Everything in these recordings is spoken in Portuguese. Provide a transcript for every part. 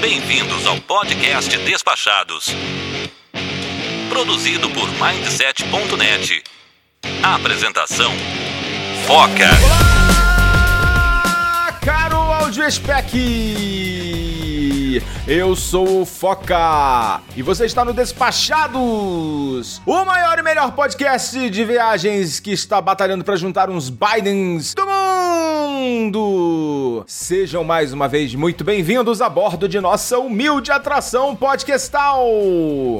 Bem-vindos ao podcast Despachados. Produzido por Mindset.net. Apresentação: Foca. Olá, caro Audio Spec! Eu sou o Foca e você está no Despachados, o maior e melhor podcast de viagens que está batalhando para juntar uns Bidens do mundo. Sejam mais uma vez muito bem-vindos a bordo de nossa humilde atração podcastal.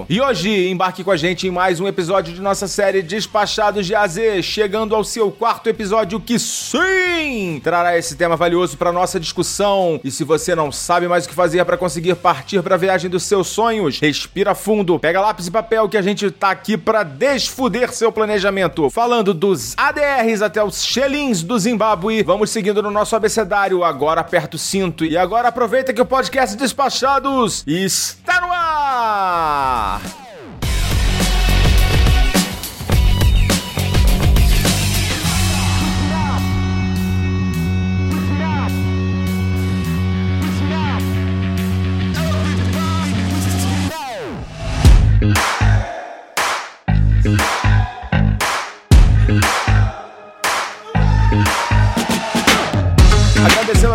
E hoje embarque com a gente em mais um episódio de nossa série Despachados de AZ, chegando ao seu quarto episódio que sim trará esse tema valioso para nossa discussão. E se você não sabe mais o que fazer para conseguir partir para a viagem dos seus sonhos, respira fundo, pega lápis e papel que a gente tá aqui para desfuder seu planejamento. Falando dos ADRs até os Xelins do Zimbábue, vamos seguindo no nosso abecedário. Agora aperta o cinto e agora aproveita que o podcast Despachados está no ar!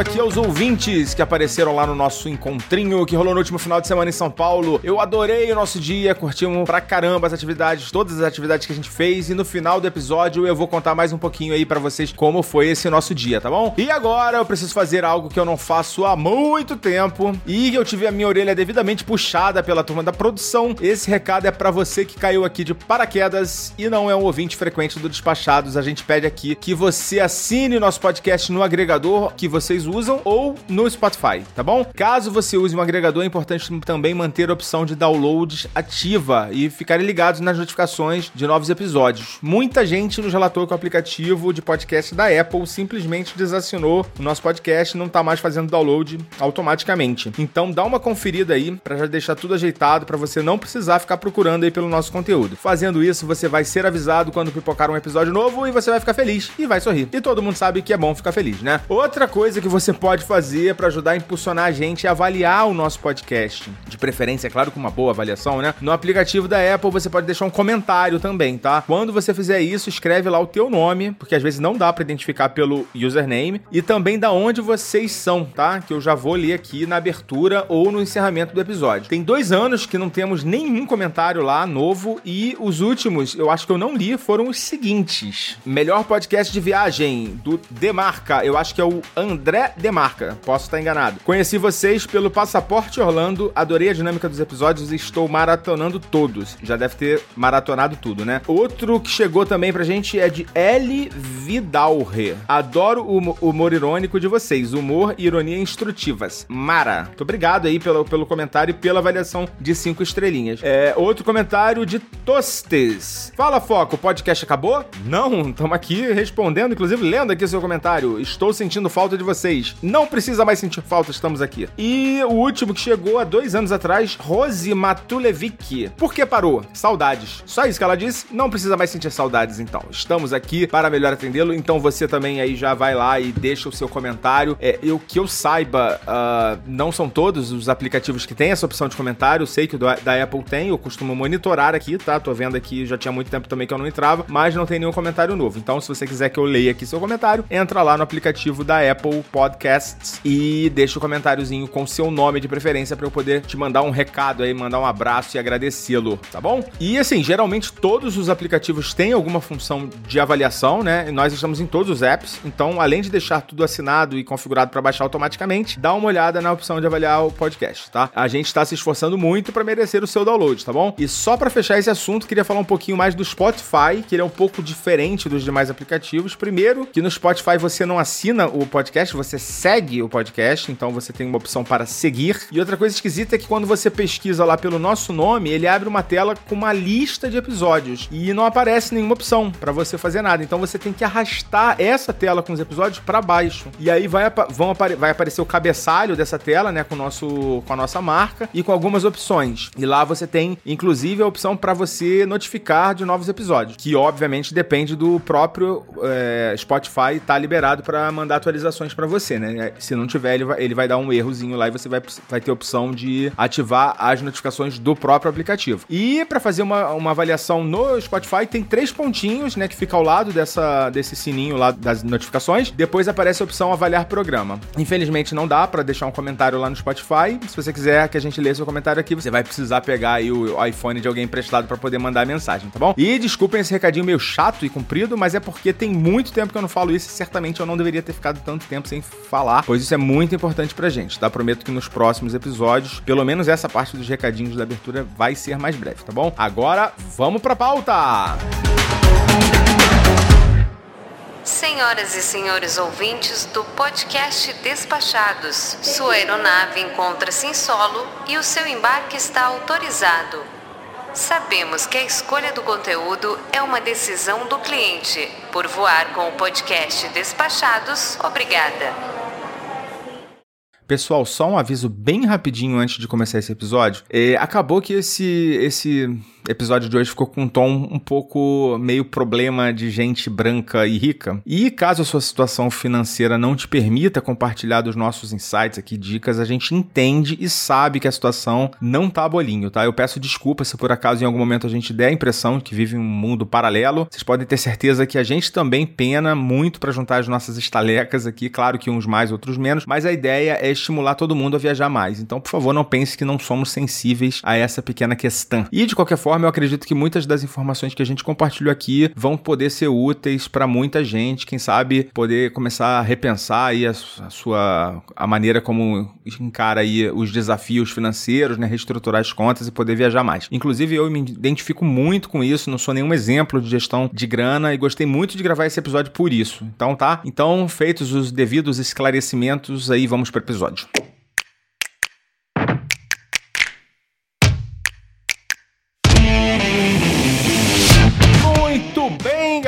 Aqui aos ouvintes que apareceram lá no nosso encontrinho que rolou no último final de semana em São Paulo. Eu adorei o nosso dia, curtimos pra caramba as atividades, todas as atividades que a gente fez. E no final do episódio eu vou contar mais um pouquinho aí pra vocês como foi esse nosso dia, tá bom? E agora eu preciso fazer algo que eu não faço há muito tempo e eu tive a minha orelha devidamente puxada pela turma da produção. Esse recado é pra você que caiu aqui de paraquedas e não é um ouvinte frequente do Despachados. A gente pede aqui que você assine nosso podcast no agregador que vocês ou no Spotify, tá bom? Caso você use um agregador, é importante também manter a opção de downloads ativa e ficarem ligados nas notificações de novos episódios. Muita gente nos relatou que o aplicativo de podcast da Apple simplesmente desassinou o nosso podcast e não tá mais fazendo download automaticamente. Então dá uma conferida aí para já deixar tudo ajeitado para você não precisar ficar procurando aí pelo nosso conteúdo. Fazendo isso, você vai ser avisado quando pipocar um episódio novo e você vai ficar feliz e vai sorrir. E todo mundo sabe que é bom ficar feliz, né? Outra coisa que você pode fazer para ajudar a impulsionar a gente é avaliar o nosso podcast. De preferência, é claro, com uma boa avaliação, né? No aplicativo da Apple você pode deixar um comentário também, tá? Quando você fizer isso, escreve lá o teu nome, porque às vezes não dá para identificar pelo username, e também da onde vocês são, tá? Que eu já vou ler aqui na abertura ou no encerramento do episódio. Tem dois anos que não temos nenhum comentário lá novo e os últimos, eu acho que eu não li, foram os seguintes: melhor podcast de viagem do Demarca, eu acho que é o André Demarca, posso estar enganado. Conheci vocês pelo Passaporte Orlando, adorei a dinâmica dos episódios e estou maratonando todos. Já deve ter maratonado tudo, né? Outro que chegou também pra gente é de L. Vidalre. Adoro o humor irônico de vocês, humor e ironia instrutivas. Mara. Muito obrigado aí pelo, pelo comentário e pela avaliação de cinco estrelinhas. É, outro comentário de Tostes. Fala, Foco, o podcast acabou? Não, estamos aqui respondendo, inclusive lendo aqui seu comentário. Estou sentindo falta de vocês. Não precisa mais sentir falta, estamos aqui. E o último que chegou há dois anos atrás, Rose Matulevic. Por que parou? Saudades. Só isso que ela disse. Não precisa mais sentir saudades, então. Estamos aqui para melhor atendê-lo. Então você também aí já vai lá e deixa o seu comentário. É, eu que eu saiba, uh, não são todos os aplicativos que têm essa opção de comentário. Eu sei que o da Apple tem. Eu costumo monitorar aqui, tá? Tô vendo aqui, já tinha muito tempo também que eu não entrava, mas não tem nenhum comentário novo. Então, se você quiser que eu leia aqui seu comentário, entra lá no aplicativo da Apple Podcasts e deixa o um comentáriozinho com seu nome de preferência para eu poder te mandar um recado aí, mandar um abraço e agradecê-lo, tá bom? E assim, geralmente todos os aplicativos têm alguma função de avaliação, né? Nós estamos em todos os apps, então além de deixar tudo assinado e configurado para baixar automaticamente, dá uma olhada na opção de avaliar o podcast, tá? A gente está se esforçando muito para merecer o seu download, tá bom? E só para fechar esse assunto, queria falar um pouquinho mais do Spotify, que ele é um pouco diferente dos demais aplicativos. Primeiro, que no Spotify você não assina o podcast, você segue o podcast, então você tem uma opção para seguir. E outra coisa esquisita é que quando você pesquisa lá pelo nosso nome, ele abre uma tela com uma lista de episódios e não aparece nenhuma opção para você fazer nada. Então você tem que arrastar essa tela com os episódios para baixo. E aí vai, vão apare vai aparecer o cabeçalho dessa tela, né, com, nosso, com a nossa marca e com algumas opções. E lá você tem, inclusive, a opção para você notificar de novos episódios, que obviamente depende do próprio é, Spotify estar tá liberado para mandar atualizações para você você, né? Se não tiver, ele vai, ele vai dar um errozinho lá e você vai, vai ter a opção de ativar as notificações do próprio aplicativo. E para fazer uma, uma avaliação no Spotify, tem três pontinhos, né, que fica ao lado dessa, desse sininho lá das notificações. Depois aparece a opção avaliar programa. Infelizmente não dá para deixar um comentário lá no Spotify. Se você quiser que a gente lê seu comentário aqui, você vai precisar pegar aí o iPhone de alguém emprestado para poder mandar a mensagem, tá bom? E desculpem esse recadinho meio chato e comprido, mas é porque tem muito tempo que eu não falo isso e certamente eu não deveria ter ficado tanto tempo sem falar, pois isso é muito importante pra gente, tá? Prometo que nos próximos episódios, pelo menos essa parte dos recadinhos da abertura vai ser mais breve, tá bom? Agora, vamos pra pauta! Senhoras e senhores ouvintes do podcast Despachados, sua aeronave encontra-se em solo e o seu embarque está autorizado. Sabemos que a escolha do conteúdo é uma decisão do cliente. Por voar com o podcast Despachados, obrigada. Pessoal, só um aviso bem rapidinho antes de começar esse episódio. É, acabou que esse, esse episódio de hoje ficou com um tom um pouco meio problema de gente branca e rica. E caso a sua situação financeira não te permita compartilhar dos nossos insights aqui, dicas, a gente entende e sabe que a situação não tá bolinho, tá? Eu peço desculpas se por acaso em algum momento a gente der a impressão que vive um mundo paralelo. Vocês podem ter certeza que a gente também pena muito para juntar as nossas estalecas aqui, claro que uns mais, outros menos, mas a ideia é estimular todo mundo a viajar mais. Então, por favor, não pense que não somos sensíveis a essa pequena questão. E de qualquer forma, forma, eu acredito que muitas das informações que a gente compartilhou aqui vão poder ser úteis para muita gente, quem sabe poder começar a repensar aí a, a, sua a maneira como encara aí os desafios financeiros, né, reestruturar as contas e poder viajar mais. Inclusive eu me identifico muito com isso, não sou nenhum exemplo de gestão de grana e gostei muito de gravar esse episódio por isso. Então tá? Então, feitos os devidos esclarecimentos, aí vamos para o episódio.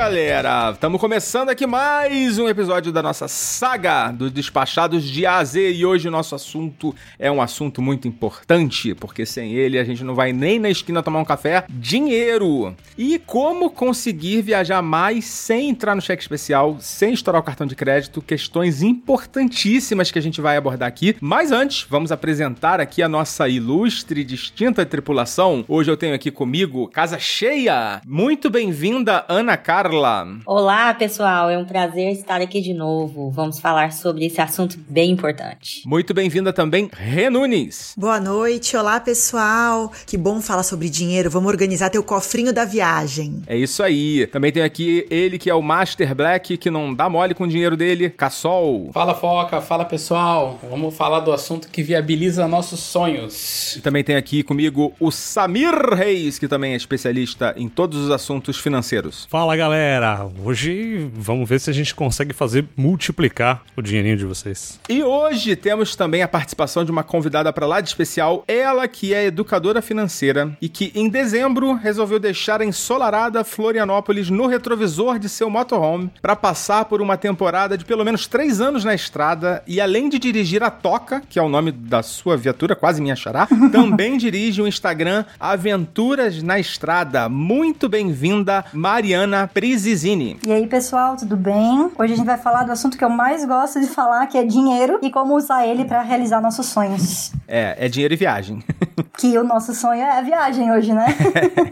Galera! Estamos começando aqui mais um episódio da nossa saga dos despachados de A a Z e hoje o nosso assunto é um assunto muito importante, porque sem ele a gente não vai nem na esquina tomar um café. Dinheiro! E como conseguir viajar mais sem entrar no cheque especial, sem estourar o cartão de crédito, questões importantíssimas que a gente vai abordar aqui. Mas antes, vamos apresentar aqui a nossa ilustre e distinta tripulação. Hoje eu tenho aqui comigo casa cheia. Muito bem-vinda, Ana Carla. Carla. Olá, pessoal. É um prazer estar aqui de novo. Vamos falar sobre esse assunto bem importante. Muito bem-vinda também, Renunes. Boa noite. Olá, pessoal. Que bom falar sobre dinheiro. Vamos organizar teu cofrinho da viagem. É isso aí. Também tem aqui ele que é o Master Black, que não dá mole com o dinheiro dele, Cassol. Fala, Foca. Fala, pessoal. Vamos falar do assunto que viabiliza nossos sonhos. E também tem aqui comigo o Samir Reis, que também é especialista em todos os assuntos financeiros. Fala, galera galera! Hoje vamos ver se a gente consegue fazer multiplicar o dinheirinho de vocês. E hoje temos também a participação de uma convidada para lá de especial, ela que é educadora financeira e que em dezembro resolveu deixar a ensolarada Florianópolis no retrovisor de seu motorhome para passar por uma temporada de pelo menos três anos na estrada e além de dirigir a Toca, que é o nome da sua viatura, quase me achará, também dirige o Instagram Aventuras na Estrada. Muito bem-vinda, Mariana Pris Zizini. E aí, pessoal, tudo bem? Hoje a gente vai falar do assunto que eu mais gosto de falar, que é dinheiro e como usar ele para realizar nossos sonhos. É, é dinheiro e viagem. que o nosso sonho é a viagem hoje, né?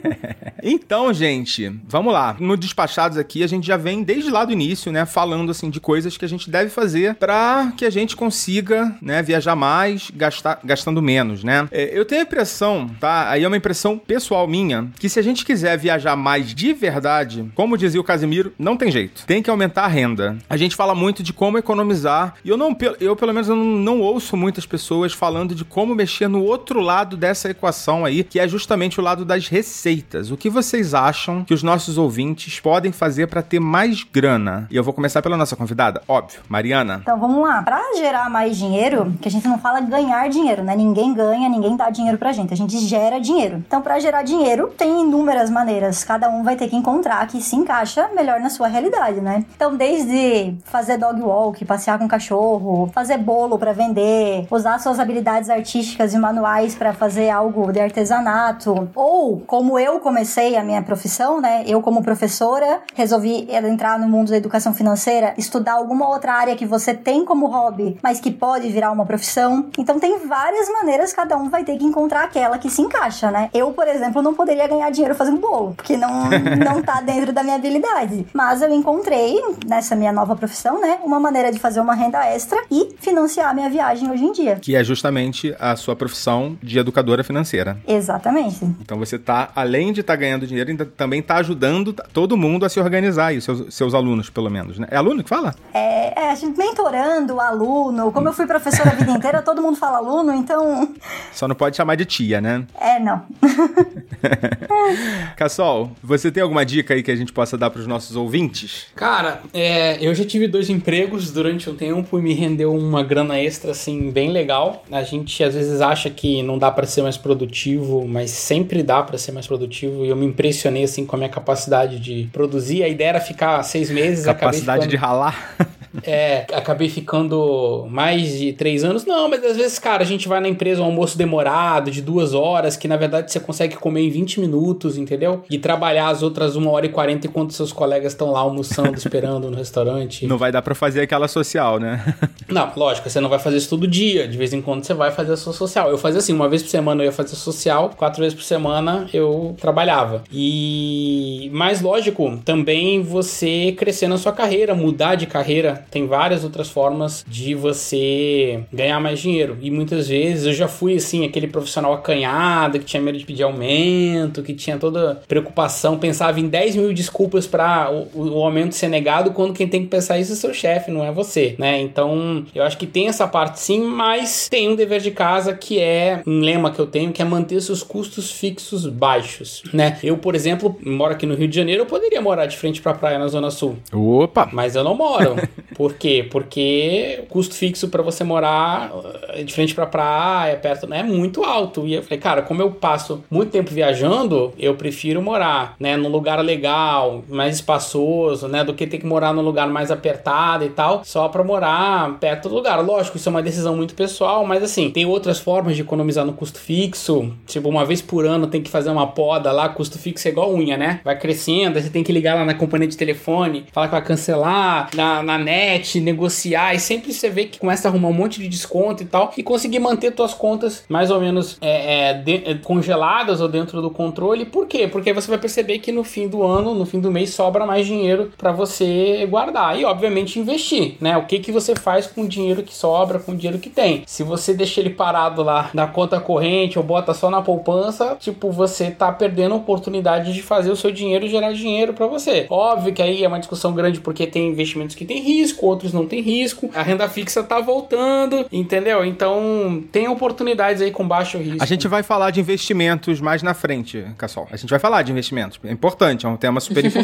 então, gente, vamos lá. No Despachados aqui, a gente já vem desde lá do início, né, falando assim de coisas que a gente deve fazer para que a gente consiga, né, viajar mais, gastar, gastando menos, né? É, eu tenho a impressão, tá? Aí é uma impressão pessoal minha, que se a gente quiser viajar mais de verdade, como dizia o Casimiro, não tem jeito. Tem que aumentar a renda. A gente fala muito de como economizar, e eu não, eu pelo menos eu não, não ouço muitas pessoas falando de como mexer no outro lado dessa equação aí, que é justamente o lado das receitas. O que vocês acham que os nossos ouvintes podem fazer para ter mais grana? E eu vou começar pela nossa convidada, óbvio, Mariana. Então vamos lá. Para gerar mais dinheiro, que a gente não fala ganhar dinheiro, né? Ninguém ganha, ninguém dá dinheiro pra gente. A gente gera dinheiro. Então, para gerar dinheiro, tem inúmeras maneiras. Cada um vai ter que encontrar que se encaixa melhor na sua realidade, né? Então, desde fazer dog walk, passear com cachorro, fazer bolo para vender, usar suas habilidades artísticas e manuais para fazer algo de artesanato, ou como eu comecei comecei a minha profissão, né? Eu, como professora, resolvi entrar no mundo da educação financeira, estudar alguma outra área que você tem como hobby, mas que pode virar uma profissão. Então, tem várias maneiras, cada um vai ter que encontrar aquela que se encaixa, né? Eu, por exemplo, não poderia ganhar dinheiro fazendo bolo, porque não, não tá dentro da minha habilidade. Mas eu encontrei, nessa minha nova profissão, né, uma maneira de fazer uma renda extra e financiar a minha viagem hoje em dia. Que é justamente a sua profissão de educadora financeira. Exatamente. Então você tá, além de estar tá ganhando dinheiro, ainda também tá ajudando todo mundo a se organizar, e seus, seus alunos, pelo menos, né? É aluno que fala? É, é a gente mentorando o aluno. Como eu fui professora a vida inteira, todo mundo fala aluno, então. Só não pode chamar de tia, né? É, não. Cassol, você tem alguma dica aí que a gente possa dar para os nossos ouvintes? Cara, é, eu já tive dois empregos durante um tempo e me rendeu uma grana extra, assim, bem legal. A gente às vezes acha que não dá para ser mais produtivo, mas sempre dá para ser mais produtivo. E eu me impressionei, assim, com a minha capacidade de produzir. A ideia era ficar seis meses. Capacidade ficando... de ralar? É, acabei ficando mais de três anos. Não, mas às vezes, cara, a gente vai na empresa um almoço demorado, de duas horas, que na verdade você consegue comer em 20 minutos, entendeu? E trabalhar as outras uma hora e quarenta enquanto seus colegas estão lá almoçando, esperando no restaurante. Não vai dar pra fazer aquela social, né? não, lógico, você não vai fazer isso todo dia. De vez em quando você vai fazer a sua social. Eu fazia assim, uma vez por semana eu ia fazer social, quatro vezes por semana eu trabalhava. E mais lógico, também você crescer na sua carreira, mudar de carreira tem várias outras formas de você ganhar mais dinheiro. E muitas vezes eu já fui assim, aquele profissional acanhado que tinha medo de pedir aumento, que tinha toda preocupação, pensava em 10 mil desculpas para o, o, aumento ser negado, quando quem tem que pensar isso é seu chefe, não é você, né? Então eu acho que tem essa parte sim, mas tem um dever de casa que é um lema que eu tenho, que é manter seus custos fixos baixos, né? Eu, por exemplo, moro aqui no Rio de Janeiro, eu poderia morar de frente pra praia na Zona Sul. Opa! Mas eu não moro. Por quê? Porque o custo fixo para você morar eh, de frente pra praia, perto, né, é muito alto. E eu falei, cara, como eu passo muito tempo viajando, eu prefiro morar, né, num lugar legal, mais espaçoso, né, do que ter que morar num lugar mais apertado e tal, só pra morar perto do lugar. Lógico, isso é uma decisão muito pessoal, mas assim, tem outras formas de economizar no custo fixo. Tipo, uma vez por ano tem que fazer uma poda lá, custo fixo é igual unha, né? Vai crescendo, você tem que ligar lá na companhia de telefone, falar que vai cancelar, na, na net negociar, e sempre você vê que começa a arrumar um monte de desconto e tal, e conseguir manter tuas contas mais ou menos é, é, de, é, congeladas ou dentro do controle. Por quê? Porque você vai perceber que no fim do ano, no fim do mês, sobra mais dinheiro para você guardar. E, obviamente, investir, né? O que, que você faz com o dinheiro que sobra, com o dinheiro que tem. Se você deixa ele parado lá na conta corrente ou bota só na poupança, tipo, você tá perdendo a oportunidade de fazer o seu dinheiro gerar dinheiro para você. Óbvio que aí é uma discussão grande porque tem investimentos que tem risco outros não tem risco. A renda fixa tá voltando, entendeu? Então tem oportunidades aí com baixo risco. A gente vai falar de investimentos mais na frente, Cassol. A gente vai falar de investimentos. É importante, é um tema super importante.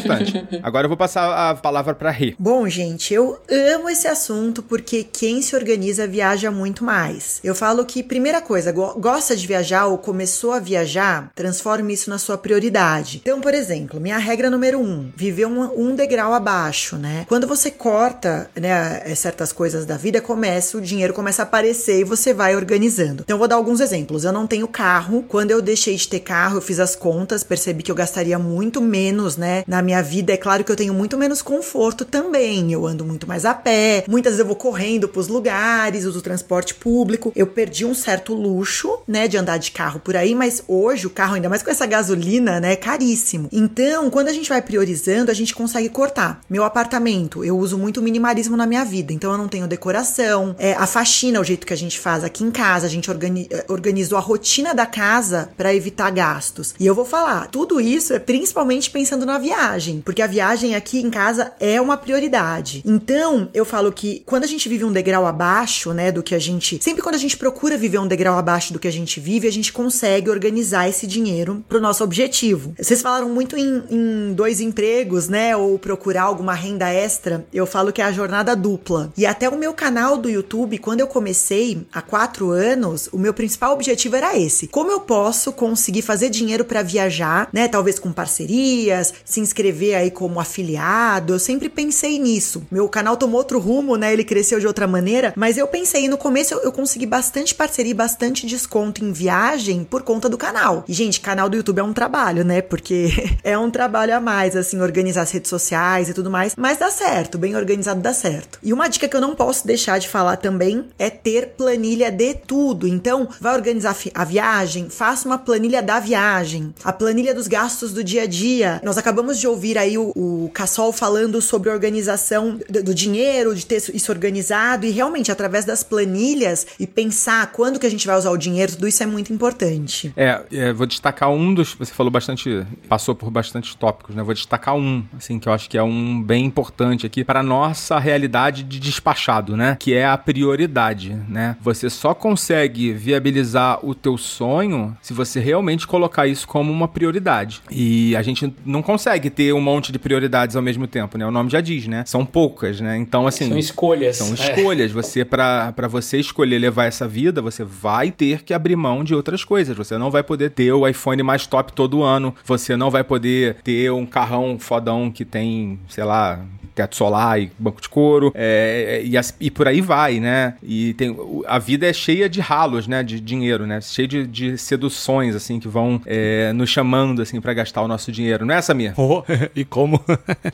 Agora eu vou passar a palavra para Rê. Bom, gente, eu amo esse assunto porque quem se organiza viaja muito mais. Eu falo que, primeira coisa, gosta de viajar ou começou a viajar, transforme isso na sua prioridade. Então, por exemplo, minha regra número um, viver um, um degrau abaixo, né? Quando você corta né, é, certas coisas da vida, começa, o dinheiro começa a aparecer e você vai organizando. Então, eu vou dar alguns exemplos. Eu não tenho carro. Quando eu deixei de ter carro, eu fiz as contas, percebi que eu gastaria muito menos, né, na minha vida. É claro que eu tenho muito menos conforto também. Eu ando muito mais a pé. Muitas vezes eu vou correndo pros lugares, uso transporte público. Eu perdi um certo luxo, né, de andar de carro por aí, mas hoje o carro, ainda mais com essa gasolina, né, é caríssimo. Então, quando a gente vai priorizando, a gente consegue cortar. Meu apartamento, eu uso muito minimalismo na minha vida. Então eu não tenho decoração, é, a faxina, o jeito que a gente faz aqui em casa, a gente organi eh, organizou a rotina da casa para evitar gastos. E eu vou falar, tudo isso é principalmente pensando na viagem, porque a viagem aqui em casa é uma prioridade. Então eu falo que quando a gente vive um degrau abaixo, né, do que a gente. Sempre quando a gente procura viver um degrau abaixo do que a gente vive, a gente consegue organizar esse dinheiro pro nosso objetivo. Vocês falaram muito em, em dois empregos, né, ou procurar alguma renda extra. Eu falo que a jornada dupla. E até o meu canal do YouTube, quando eu comecei há quatro anos, o meu principal objetivo era esse: como eu posso conseguir fazer dinheiro para viajar, né? Talvez com parcerias, se inscrever aí como afiliado. Eu sempre pensei nisso. Meu canal tomou outro rumo, né? Ele cresceu de outra maneira, mas eu pensei no começo eu, eu consegui bastante parceria, bastante desconto em viagem por conta do canal. E gente, canal do YouTube é um trabalho, né? Porque é um trabalho a mais, assim, organizar as redes sociais e tudo mais, mas dá certo, bem organizado dá certo. E uma dica que eu não posso deixar de falar também é ter planilha de tudo. Então, vai organizar a viagem, faça uma planilha da viagem, a planilha dos gastos do dia a dia. Nós acabamos de ouvir aí o, o Cassol falando sobre organização do, do dinheiro, de ter isso organizado e realmente através das planilhas e pensar quando que a gente vai usar o dinheiro, tudo isso é muito importante. É, é vou destacar um dos, você falou bastante, passou por bastantes tópicos, né? Vou destacar um, assim, que eu acho que é um bem importante aqui para nossa realidade de despachado, né? Que é a prioridade, né? Você só consegue viabilizar o teu sonho se você realmente colocar isso como uma prioridade. E a gente não consegue ter um monte de prioridades ao mesmo tempo, né? O nome já diz, né? São poucas, né? Então, assim. São escolhas. São escolhas. É. Você, para você escolher levar essa vida, você vai ter que abrir mão de outras coisas. Você não vai poder ter o iPhone mais top todo ano. Você não vai poder ter um carrão fodão que tem, sei lá, teto solar e banco de couro, é, e, as, e, por aí vai, né? E tem, a vida é cheia de ralos, né? De dinheiro, né? Cheia de, de seduções, assim, que vão é, nos chamando, assim, para gastar o nosso dinheiro. Não é, Samir? Oh, e como?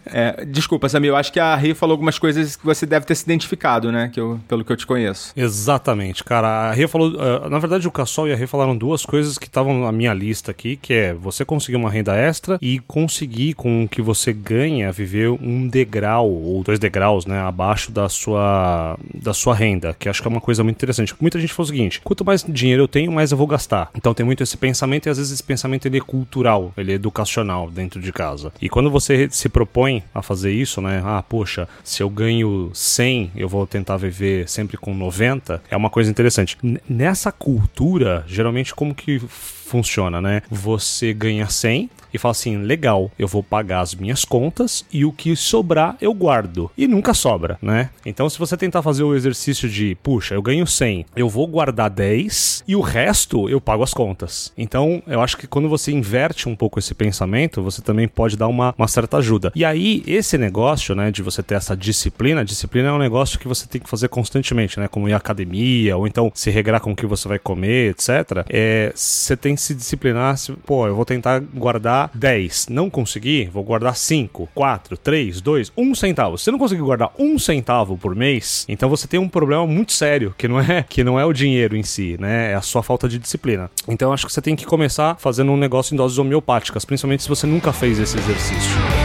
é, desculpa, Samir, eu acho que a Rei falou algumas coisas que você deve ter se identificado, né? Que eu, pelo que eu te conheço. Exatamente, cara. A Rei falou... Uh, na verdade, o Cassol e a Rei falaram duas coisas que estavam na minha lista aqui, que é você conseguir uma renda extra e conseguir com o que você ganha viver um degrau degrau ou dois degraus, né, abaixo da sua da sua renda, que acho que é uma coisa muito interessante. Muita gente fala o seguinte: quanto mais dinheiro eu tenho, mais eu vou gastar. Então tem muito esse pensamento e às vezes esse pensamento ele é cultural, ele é educacional dentro de casa. E quando você se propõe a fazer isso, né, ah, poxa, se eu ganho 100, eu vou tentar viver sempre com 90, é uma coisa interessante. N nessa cultura, geralmente como que funciona, né? Você ganha 100, e fala assim: legal, eu vou pagar as minhas contas e o que sobrar eu guardo. E nunca sobra, né? Então, se você tentar fazer o exercício de, puxa, eu ganho 100, eu vou guardar 10 e o resto eu pago as contas. Então, eu acho que quando você inverte um pouco esse pensamento, você também pode dar uma, uma certa ajuda. E aí, esse negócio, né, de você ter essa disciplina, disciplina é um negócio que você tem que fazer constantemente, né? Como ir à academia, ou então se regrar com o que você vai comer, etc. É, você tem que se disciplinar, se, pô, eu vou tentar guardar 10. Não conseguir, vou guardar 5, 4, 3, 2, 1 centavo. Se você não conseguir guardar 1 centavo por mês, então você tem um problema muito sério, que não é que não é o dinheiro em si, né? É a sua falta de disciplina. Então acho que você tem que começar fazendo um negócio em doses homeopáticas, principalmente se você nunca fez esse exercício.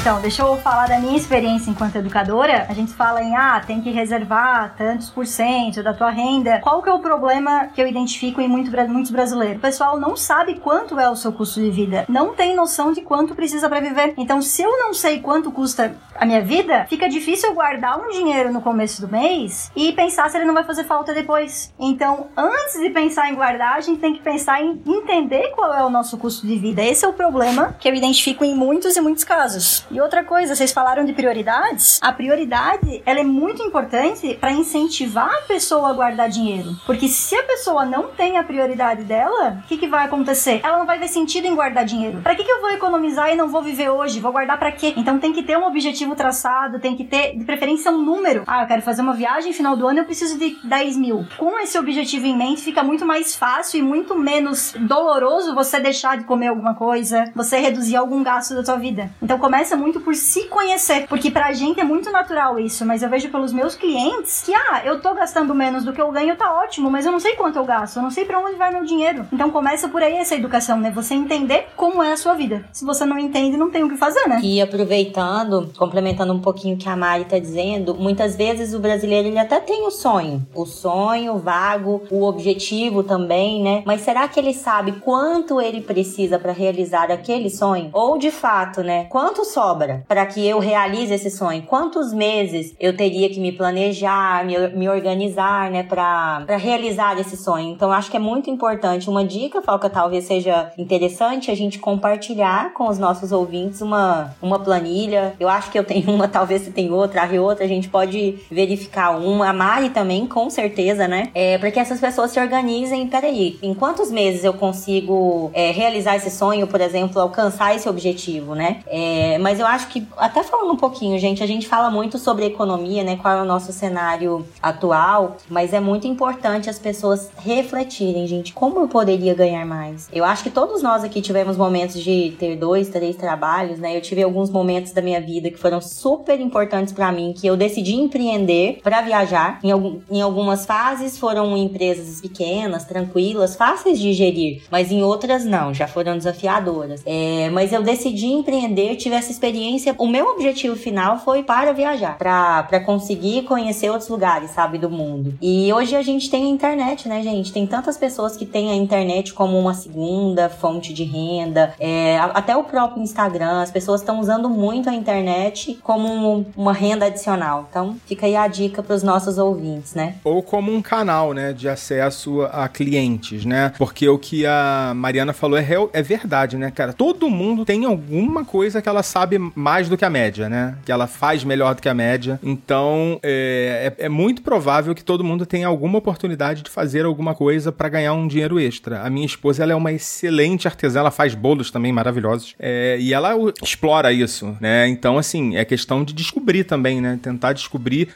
Então, deixa eu falar da minha experiência enquanto educadora. A gente fala em, ah, tem que reservar tantos por cento da tua renda. Qual que é o problema que eu identifico em muito, muitos brasileiros? O pessoal não sabe quanto é o seu custo de vida. Não tem noção de quanto precisa para viver. Então, se eu não sei quanto custa a minha vida, fica difícil eu guardar um dinheiro no começo do mês e pensar se ele não vai fazer falta depois. Então, antes de pensar em guardar, a gente tem que pensar em entender qual é o nosso custo de vida. Esse é o problema que eu identifico em muitos e muitos casos. E outra coisa, vocês falaram de prioridades. A prioridade, ela é muito importante para incentivar a pessoa a guardar dinheiro. Porque se a pessoa não tem a prioridade dela, o que, que vai acontecer? Ela não vai ver sentido em guardar dinheiro. Para que, que eu vou economizar e não vou viver hoje? Vou guardar para quê? Então tem que ter um objetivo traçado, tem que ter, de preferência, um número. Ah, eu quero fazer uma viagem final do ano, eu preciso de 10 mil. Com esse objetivo em mente, fica muito mais fácil e muito menos doloroso você deixar de comer alguma coisa, você reduzir algum gasto da sua vida. Então começa muito por se conhecer, porque pra gente é muito natural isso, mas eu vejo pelos meus clientes que, ah, eu tô gastando menos do que eu ganho, tá ótimo, mas eu não sei quanto eu gasto, eu não sei para onde vai meu dinheiro. Então começa por aí essa educação, né? Você entender como é a sua vida. Se você não entende, não tem o que fazer, né? E aproveitando, complementando um pouquinho o que a Mari tá dizendo, muitas vezes o brasileiro ele até tem o sonho, o sonho vago, o objetivo também, né? Mas será que ele sabe quanto ele precisa para realizar aquele sonho? Ou de fato, né? Quanto sobra para que eu realize esse sonho? Quantos meses eu teria que me planejar, me, me organizar, né, para realizar esse sonho? Então, acho que é muito importante. Uma dica, Falca, talvez seja interessante a gente compartilhar com os nossos ouvintes uma, uma planilha. Eu acho que eu tenho uma, talvez você tem outra, a outra, a gente pode verificar uma. A Mari também, com certeza, né? É, para que essas pessoas se organizem. Peraí, em quantos meses eu consigo é, realizar esse sonho, por exemplo, alcançar esse objetivo, né? É, mas eu acho que, até falando um pouquinho, gente, a gente fala muito sobre economia, né? Qual é o nosso cenário atual, mas é muito importante as pessoas refletirem, gente, como eu poderia ganhar mais? Eu acho que todos nós aqui tivemos momentos de ter dois, três trabalhos, né? Eu tive alguns momentos da minha vida que foram super importantes para mim, que eu decidi empreender para viajar. Em, algum, em algumas fases foram empresas pequenas, tranquilas, fáceis de gerir, mas em outras não, já foram desafiadoras. É, mas eu decidi empreender, tive essa experiência. O meu objetivo final foi para viajar, para conseguir conhecer outros lugares, sabe, do mundo. E hoje a gente tem a internet, né, gente? Tem tantas pessoas que têm a internet como uma segunda fonte de renda, é, até o próprio Instagram, as pessoas estão usando muito a internet como uma renda adicional. Então, fica aí a dica para os nossos ouvintes, né? Ou como um canal, né, de acesso a clientes, né? Porque o que a Mariana falou é, real, é verdade, né, cara? Todo mundo tem alguma coisa que ela sabe mais do que a média, né? Que ela faz melhor do que a média. Então, é, é, é muito provável que todo mundo tenha alguma oportunidade de fazer alguma coisa para ganhar um dinheiro extra. A minha esposa, ela é uma excelente artesã, ela faz bolos também maravilhosos. É, e ela explora isso, né? Então, assim, é questão de descobrir também, né? Tentar descobrir.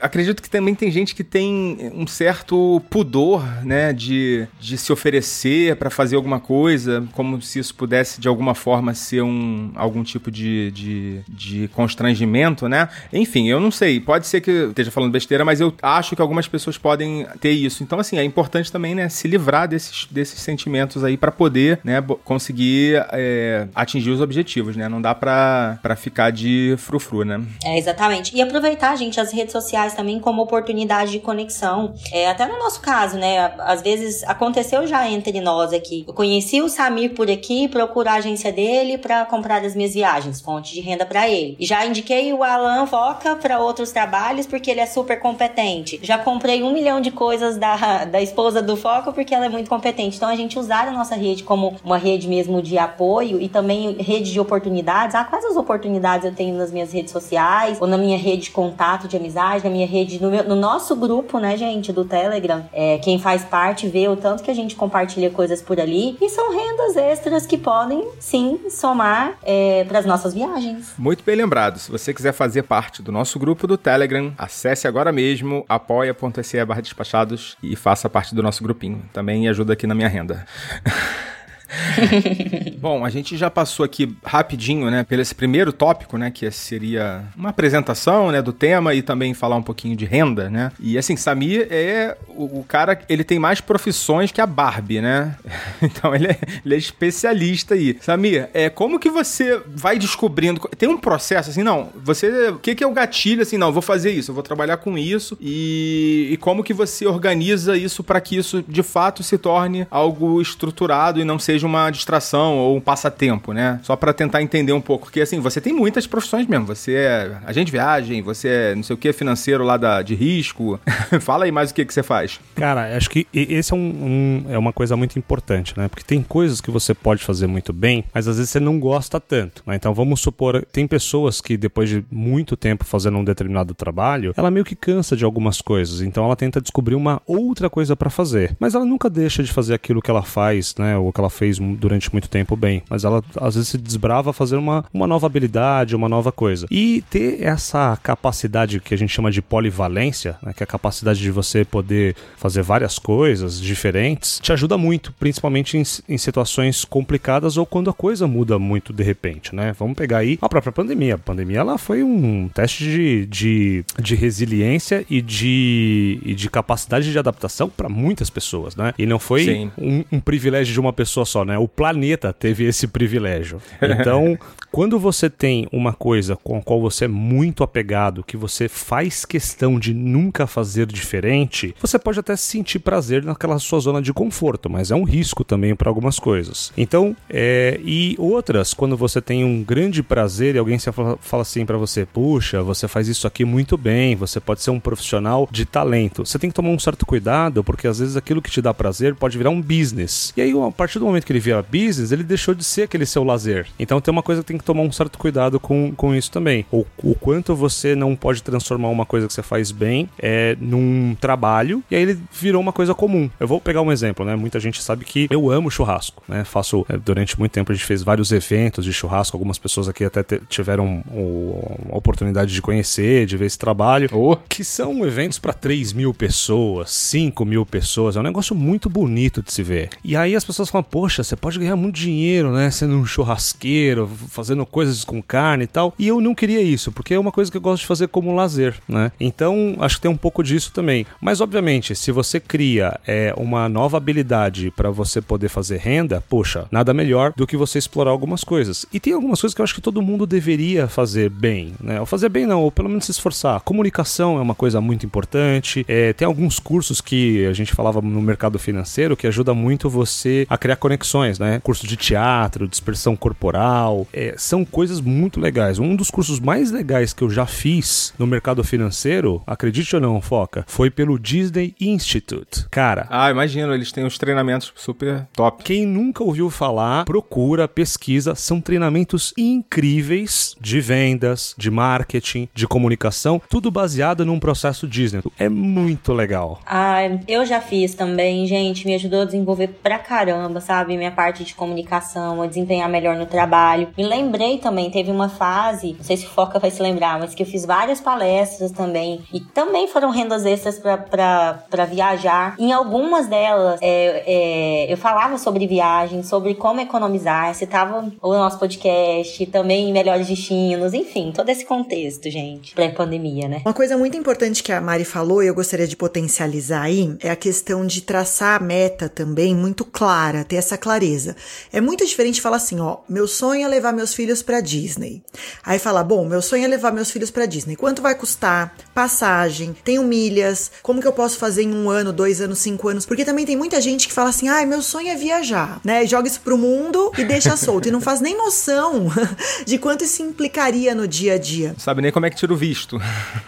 Acredito que também tem gente que tem um certo pudor, né? De, de se oferecer para fazer alguma coisa, como se isso pudesse de alguma forma ser um, algum tipo de, de, de constrangimento, né? Enfim, eu não sei. Pode ser que esteja falando besteira, mas eu acho que algumas pessoas podem ter isso. Então, assim, é importante também, né? Se livrar desses, desses sentimentos aí para poder, né? Conseguir é, atingir os objetivos, né? Não dá pra ficar de frufru, né? É, exatamente. E aproveitar, gente, as redes sociais também como oportunidade de conexão. É, até no nosso caso, né? Às vezes aconteceu já entre nós aqui. Eu conheci o Samir por aqui, procurar a agência dele para comprar as minhas viagens, fonte de renda para ele. Já indiquei o Alan Foca para outros trabalhos porque ele é super competente. Já comprei um milhão de coisas da, da esposa do Foca porque ela é muito competente. Então a gente usar a nossa rede como uma rede mesmo de apoio e também rede de oportunidades. Ah, quais as oportunidades eu tenho nas minhas redes sociais ou na minha rede de contato, de amizade, na minha rede, no, meu, no nosso grupo, né, gente, do Telegram. É, quem faz parte vê o tanto que a gente compartilha coisas por ali e são rendas extras que podem sim somar é, para as nossas viagens. Muito bem lembrado. Se você quiser fazer parte do nosso grupo do Telegram, acesse agora mesmo apoia.se barra despachados e faça parte do nosso grupinho. Também ajuda aqui na minha renda. Bom, a gente já passou aqui rapidinho, né, pelo esse primeiro tópico, né, que seria uma apresentação, né, do tema e também falar um pouquinho de renda, né? E assim, Samir é o, o cara, ele tem mais profissões que a Barbie, né? Então ele é, ele é especialista aí. Samir, é como que você vai descobrindo? Tem um processo assim, não? Você, o que que é o gatilho assim? Não, vou fazer isso, eu vou trabalhar com isso e, e como que você organiza isso para que isso de fato se torne algo estruturado e não seja uma distração ou um passatempo, né? Só para tentar entender um pouco. Porque, assim, você tem muitas profissões mesmo. Você é agente de viagem, você é não sei o que, financeiro lá da, de risco. Fala aí mais o que, que você faz. Cara, acho que esse é, um, um, é uma coisa muito importante, né? Porque tem coisas que você pode fazer muito bem, mas às vezes você não gosta tanto. Né? Então vamos supor, tem pessoas que depois de muito tempo fazendo um determinado trabalho, ela meio que cansa de algumas coisas. Então ela tenta descobrir uma outra coisa para fazer. Mas ela nunca deixa de fazer aquilo que ela faz, né? Ou que ela fez fez durante muito tempo bem, mas ela às vezes se desbrava a fazer uma, uma nova habilidade, uma nova coisa. E ter essa capacidade que a gente chama de polivalência, né, que é a capacidade de você poder fazer várias coisas diferentes, te ajuda muito, principalmente em, em situações complicadas ou quando a coisa muda muito de repente, né? Vamos pegar aí a própria pandemia. A pandemia ela foi um teste de, de, de resiliência e de, e de capacidade de adaptação para muitas pessoas, né? E não foi um, um, privilégio de uma pessoa só, né? O planeta teve esse privilégio. Então, quando você tem uma coisa com a qual você é muito apegado, que você faz questão de nunca fazer diferente, você pode até sentir prazer naquela sua zona de conforto, mas é um risco também para algumas coisas. Então, é, e outras, quando você tem um grande prazer e alguém fala, fala assim para você, puxa, você faz isso aqui muito bem, você pode ser um profissional de talento. Você tem que tomar um certo cuidado, porque às vezes aquilo que te dá prazer pode virar um business. E aí, a partir do momento que ele vira business, ele deixou de ser aquele seu lazer. Então tem uma coisa que tem que tomar um certo cuidado com, com isso também. O, o quanto você não pode transformar uma coisa que você faz bem é, num trabalho, e aí ele virou uma coisa comum. Eu vou pegar um exemplo, né? Muita gente sabe que eu amo churrasco, né? Faço, é, durante muito tempo a gente fez vários eventos de churrasco, algumas pessoas aqui até tiveram o, a oportunidade de conhecer, de ver esse trabalho, oh. que são eventos para 3 mil pessoas, 5 mil pessoas, é um negócio muito bonito de se ver. E aí as pessoas falam, poxa, você pode ganhar muito dinheiro, né? Sendo um churrasqueiro, fazendo coisas com carne e tal. E eu não queria isso, porque é uma coisa que eu gosto de fazer como lazer, né? Então, acho que tem um pouco disso também. Mas, obviamente, se você cria é, uma nova habilidade para você poder fazer renda, poxa, nada melhor do que você explorar algumas coisas. E tem algumas coisas que eu acho que todo mundo deveria fazer bem, né? Ou fazer bem não, ou pelo menos se esforçar. Comunicação é uma coisa muito importante. É, tem alguns cursos que a gente falava no mercado financeiro que ajuda muito você a criar conexões, né? Curso de teatro, dispersão corporal, é, são coisas muito legais. Um dos cursos mais legais que eu já fiz no mercado financeiro, acredite ou não, Foca, foi pelo Disney Institute. Cara. Ah, imagino, eles têm uns treinamentos super top. Quem nunca ouviu falar, procura, pesquisa, são treinamentos incríveis de vendas, de marketing, de comunicação, tudo baseado num processo Disney. É muito legal. Ah, eu já fiz também, gente, me ajudou a desenvolver pra caramba, sabe? Minha parte de comunicação, a desempenhar melhor no trabalho. Me lembrei também, teve uma fase, não sei se o Foca vai se lembrar, mas que eu fiz várias palestras também. E também foram rendas extras para viajar. Em algumas delas, é, é, eu falava sobre viagem, sobre como economizar, citava o nosso podcast, também melhores destinos, enfim, todo esse contexto, gente, pré-pandemia, né? Uma coisa muito importante que a Mari falou e eu gostaria de potencializar aí é a questão de traçar a meta também muito clara, ter essa clareza. É muito diferente falar assim, ó, meu sonho é levar meus filhos para Disney. Aí fala, bom, meu sonho é levar meus filhos para Disney. Quanto vai custar? Passagem? Tenho milhas? Como que eu posso fazer em um ano, dois anos, cinco anos? Porque também tem muita gente que fala assim, ai, meu sonho é viajar, né? Joga isso pro mundo e deixa solto. e não faz nem noção de quanto isso implicaria no dia a dia. Não sabe nem como é que tira o visto.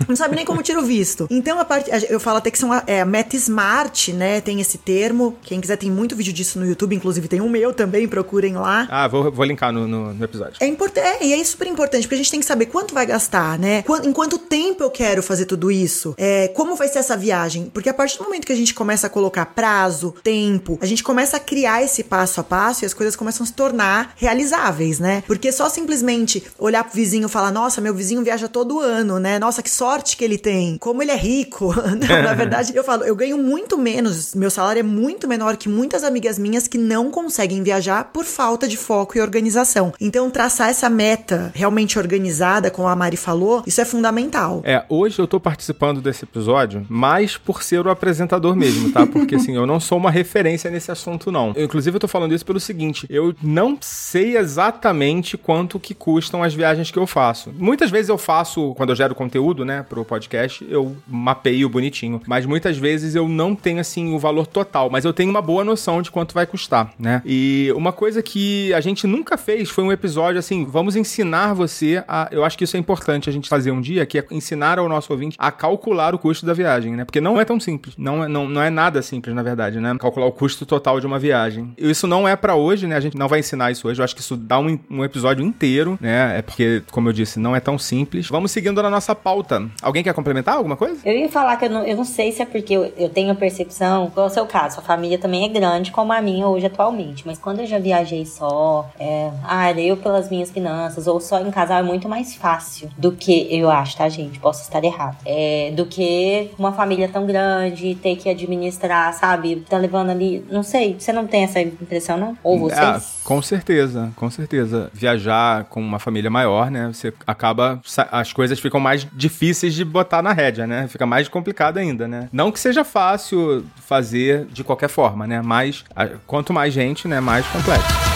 não sabe nem como tira o visto. Então, a parte, eu falo até que são a, é, a meta smart, né? Tem esse termo. Quem quiser tem muito vídeo disso no YouTube, inclusive tem o meu também, procurem lá. Ah, vou, vou linkar no, no, no episódio. É importante, é, e é super importante, porque a gente tem que saber quanto vai gastar, né? Quanto, em quanto tempo eu quero fazer tudo isso? É, como vai ser essa viagem? Porque a partir do momento que a gente começa a colocar prazo, tempo, a gente começa a criar esse passo a passo e as coisas começam a se tornar realizáveis, né? Porque só simplesmente olhar pro vizinho e falar, nossa, meu vizinho viaja todo ano, né? Nossa, que sorte que ele tem. Como ele é rico. Não, na verdade, eu falo, eu ganho muito menos, meu salário é muito menor que muitas amigas minhas que não conseguem viajar por falta de foco e organização. Então, traçar essa meta realmente organizada, como a Mari falou, isso é fundamental. É, hoje eu tô participando desse episódio mais por ser o apresentador mesmo, tá? Porque assim, eu não sou uma referência nesse assunto, não. Eu, inclusive, eu tô falando isso pelo seguinte: eu não sei exatamente quanto que custam as viagens que eu faço. Muitas vezes eu faço, quando eu gero conteúdo, né, pro podcast, eu mapeio bonitinho. Mas muitas vezes eu não tenho, assim, o valor total. Mas eu tenho uma boa noção de quanto vai custar, né? E uma coisa que a gente nunca fez foi um episódio assim, vamos ensinar você a. Eu acho que isso é importante a gente fazer um dia, que é ensinar ao nosso ouvinte a calcular o custo da viagem, né? Porque não é tão simples. Não é, não, não é nada simples, na verdade, né? Calcular o custo total de uma viagem. Isso não é para hoje, né? A gente não vai ensinar isso hoje. Eu acho que isso dá um, um episódio inteiro, né? É porque, como eu disse, não é tão simples. Vamos seguindo na nossa pauta. Alguém quer complementar alguma coisa? Eu ia falar que eu não, eu não sei se é porque eu, eu tenho a percepção, igual é o seu caso, a família também é grande, como a minha hoje atualmente igualmente, mas quando eu já viajei só, é, ah, era eu pelas minhas finanças, ou só em casal é muito mais fácil do que, eu acho, tá, gente? Posso estar errado. É, do que uma família tão grande, ter que administrar, sabe? Tá levando ali, não sei, você não tem essa impressão, não? Ou vocês? Ah, com certeza, com certeza. Viajar com uma família maior, né? Você acaba. As coisas ficam mais difíceis de botar na rédea, né? Fica mais complicado ainda, né? Não que seja fácil fazer de qualquer forma, né? Mas quanto mais gente, né? Mais complexo.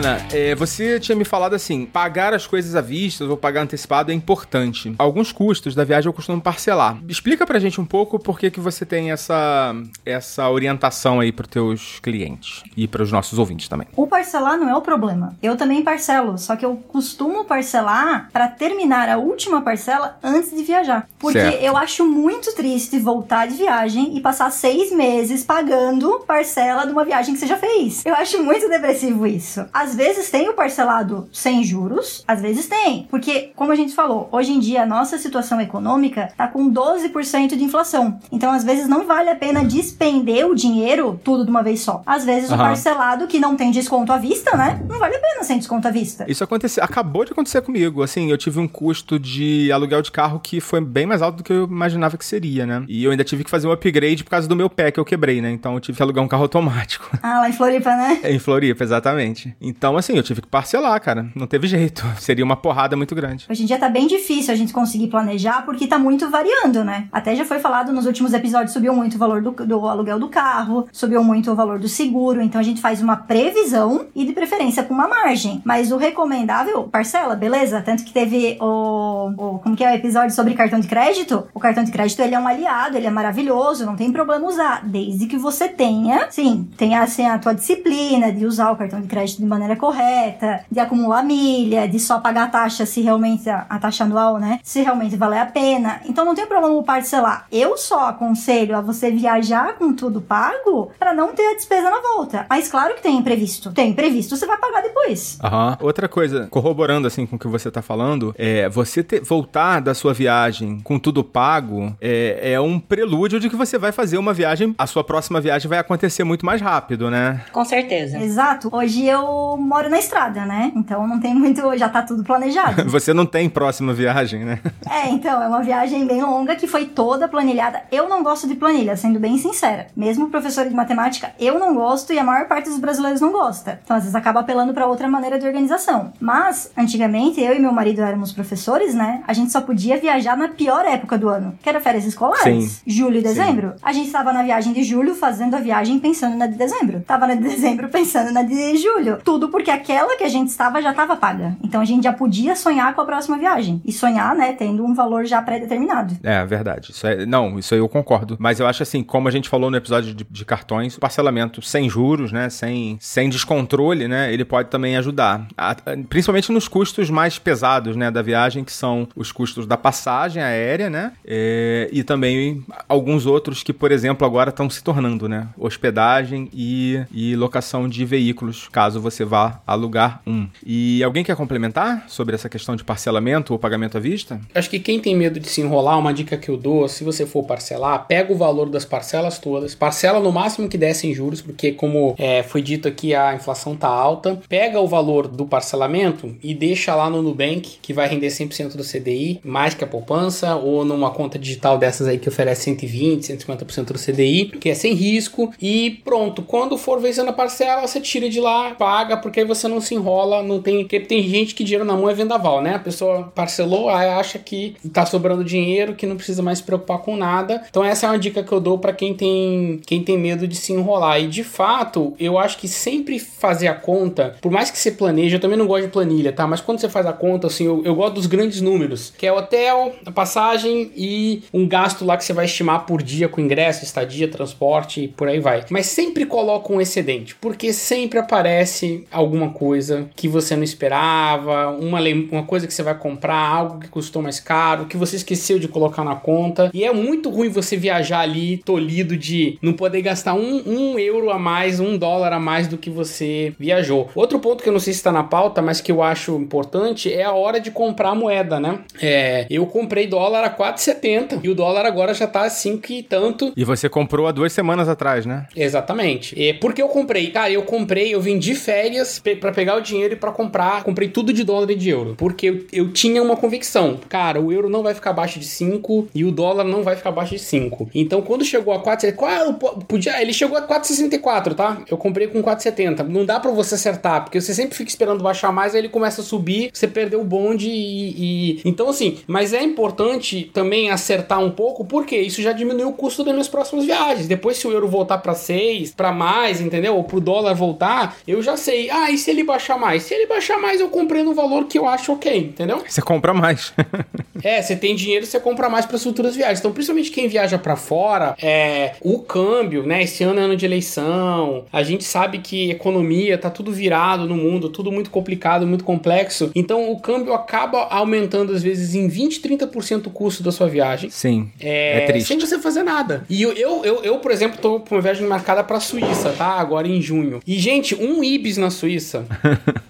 Mariana, é, você tinha me falado assim: pagar as coisas à vista ou pagar antecipado é importante. Alguns custos da viagem eu costumo parcelar. Explica pra gente um pouco por que, que você tem essa, essa orientação aí pros teus clientes e para os nossos ouvintes também. O parcelar não é o problema. Eu também parcelo, só que eu costumo parcelar para terminar a última parcela antes de viajar. Porque certo. eu acho muito triste voltar de viagem e passar seis meses pagando parcela de uma viagem que você já fez. Eu acho muito depressivo isso isso. Às vezes tem o parcelado sem juros, às vezes tem. Porque, como a gente falou, hoje em dia a nossa situação econômica tá com 12% de inflação. Então, às vezes, não vale a pena despender o dinheiro tudo de uma vez só. Às vezes, uhum. o parcelado que não tem desconto à vista, né? Não vale a pena sem desconto à vista. Isso aconteceu, acabou de acontecer comigo. Assim, eu tive um custo de aluguel de carro que foi bem mais alto do que eu imaginava que seria, né? E eu ainda tive que fazer um upgrade por causa do meu pé que eu quebrei, né? Então eu tive que alugar um carro automático. Ah, lá em Floripa, né? É, em Floripa, exatamente. Então, assim, eu tive que parcelar, cara. Não teve jeito. Seria uma porrada muito grande. Hoje em dia tá bem difícil a gente conseguir planejar porque tá muito variando, né? Até já foi falado nos últimos episódios, subiu muito o valor do, do aluguel do carro, subiu muito o valor do seguro. Então a gente faz uma previsão e de preferência com uma margem. Mas o recomendável, parcela, beleza? Tanto que teve o, o como que é o episódio sobre cartão de crédito? O cartão de crédito ele é um aliado, ele é maravilhoso, não tem problema usar, desde que você tenha, sim, tenha assim a tua disciplina de usar o cartão de crédito de maneira correta, de acumular milha, de só pagar a taxa se realmente, a, a taxa anual, né? Se realmente valer a pena. Então não tem problema o parcelar. Eu só aconselho a você viajar com tudo pago para não ter a despesa na volta. Mas claro que tem imprevisto. Tem imprevisto, você vai pagar depois. Aham. Outra coisa, corroborando assim com o que você tá falando, é você ter, voltar da sua viagem com tudo pago é, é um prelúdio de que você vai fazer uma viagem, a sua próxima viagem vai acontecer muito mais rápido, né? Com certeza. Exato. Hoje eu moro na estrada, né? Então não tem muito, já tá tudo planejado. Você não tem próxima viagem, né? É, então, é uma viagem bem longa que foi toda planilhada. Eu não gosto de planilha, sendo bem sincera. Mesmo professor de matemática, eu não gosto e a maior parte dos brasileiros não gosta. Então, às vezes acaba apelando para outra maneira de organização. Mas, antigamente, eu e meu marido éramos professores, né? A gente só podia viajar na pior época do ano, que era férias escolares. Sim. Julho e dezembro. Sim. A gente estava na viagem de julho fazendo a viagem pensando na de dezembro. Tava na de dezembro pensando na de julho. Tudo porque aquela que a gente estava já estava paga. Então a gente já podia sonhar com a próxima viagem. E sonhar, né, tendo um valor já pré-determinado. É, verdade. Isso é, não, isso aí eu concordo. Mas eu acho assim, como a gente falou no episódio de, de cartões, o parcelamento sem juros, né, sem, sem descontrole, né, ele pode também ajudar. A, principalmente nos custos mais pesados, né, da viagem, que são os custos da passagem aérea, né, é, e também alguns outros que, por exemplo, agora estão se tornando, né, hospedagem e, e locação de veículos, caso você vá alugar um. E alguém quer complementar sobre essa questão de parcelamento ou pagamento à vista? Acho que quem tem medo de se enrolar, uma dica que eu dou, se você for parcelar, pega o valor das parcelas todas, parcela no máximo que der sem juros, porque como é, foi dito aqui, a inflação tá alta, pega o valor do parcelamento e deixa lá no Nubank, que vai render 100% do CDI, mais que a poupança, ou numa conta digital dessas aí que oferece 120, 150% do CDI, que é sem risco, e pronto, quando for vencendo a parcela, você tira de lá, paga, porque aí você não se enrola, não tem. Porque tem gente que dinheiro na mão é vendaval, né? A pessoa parcelou, aí acha que tá sobrando dinheiro, que não precisa mais se preocupar com nada. Então essa é uma dica que eu dou para quem tem quem tem medo de se enrolar. E de fato, eu acho que sempre fazer a conta, por mais que você planeje, eu também não gosto de planilha, tá? Mas quando você faz a conta, assim, eu, eu gosto dos grandes números, que é hotel, a passagem e um gasto lá que você vai estimar por dia com ingresso, estadia, transporte e por aí vai. Mas sempre coloca um excedente, porque sempre aparece alguma coisa que você não esperava, uma, uma coisa que você vai comprar, algo que custou mais caro, que você esqueceu de colocar na conta. E é muito ruim você viajar ali tolhido de não poder gastar um, um euro a mais, um dólar a mais do que você viajou. Outro ponto que eu não sei se está na pauta, mas que eu acho importante é a hora de comprar a moeda, né? É, eu comprei dólar a 4,70 e o dólar agora já tá a 5 e tanto. E você comprou há duas semanas atrás, né? Exatamente. E por que eu comprei? Cara, eu comprei, eu vendi férias pe para pegar o dinheiro e para comprar, comprei tudo de dólar e de euro. Porque eu, eu tinha uma convicção, cara, o euro não vai ficar abaixo de 5 e o dólar não vai ficar abaixo de 5. Então quando chegou a 4, qual podia, ele chegou a 4,64, tá? Eu comprei com 4,70. Não dá para você acertar, porque você sempre fica esperando baixar mais, aí ele começa a subir, você perdeu o bonde e, e... então assim, mas é importante também acertar um pouco, porque isso já diminuiu o custo das minhas próximas viagens. Depois se o euro voltar para 6, para mais, entendeu? Ou pro dólar voltar, eu já sei. Ah, e se ele baixar mais? Se ele baixar mais, eu comprei no valor que eu acho ok, entendeu? Você compra mais. é, você tem dinheiro, você compra mais para futuras viagens. Então, principalmente quem viaja para fora, é o câmbio, né? Esse ano é ano de eleição. A gente sabe que economia tá tudo virado no mundo, tudo muito complicado, muito complexo. Então, o câmbio acaba aumentando às vezes em 20, 30% o custo da sua viagem. Sim. É, é triste. Sem você fazer nada. E eu, eu, eu, eu por exemplo, tô com uma viagem marcada pra Suíça, tá? Agora em junho. E, gente, um Ibis na Suíça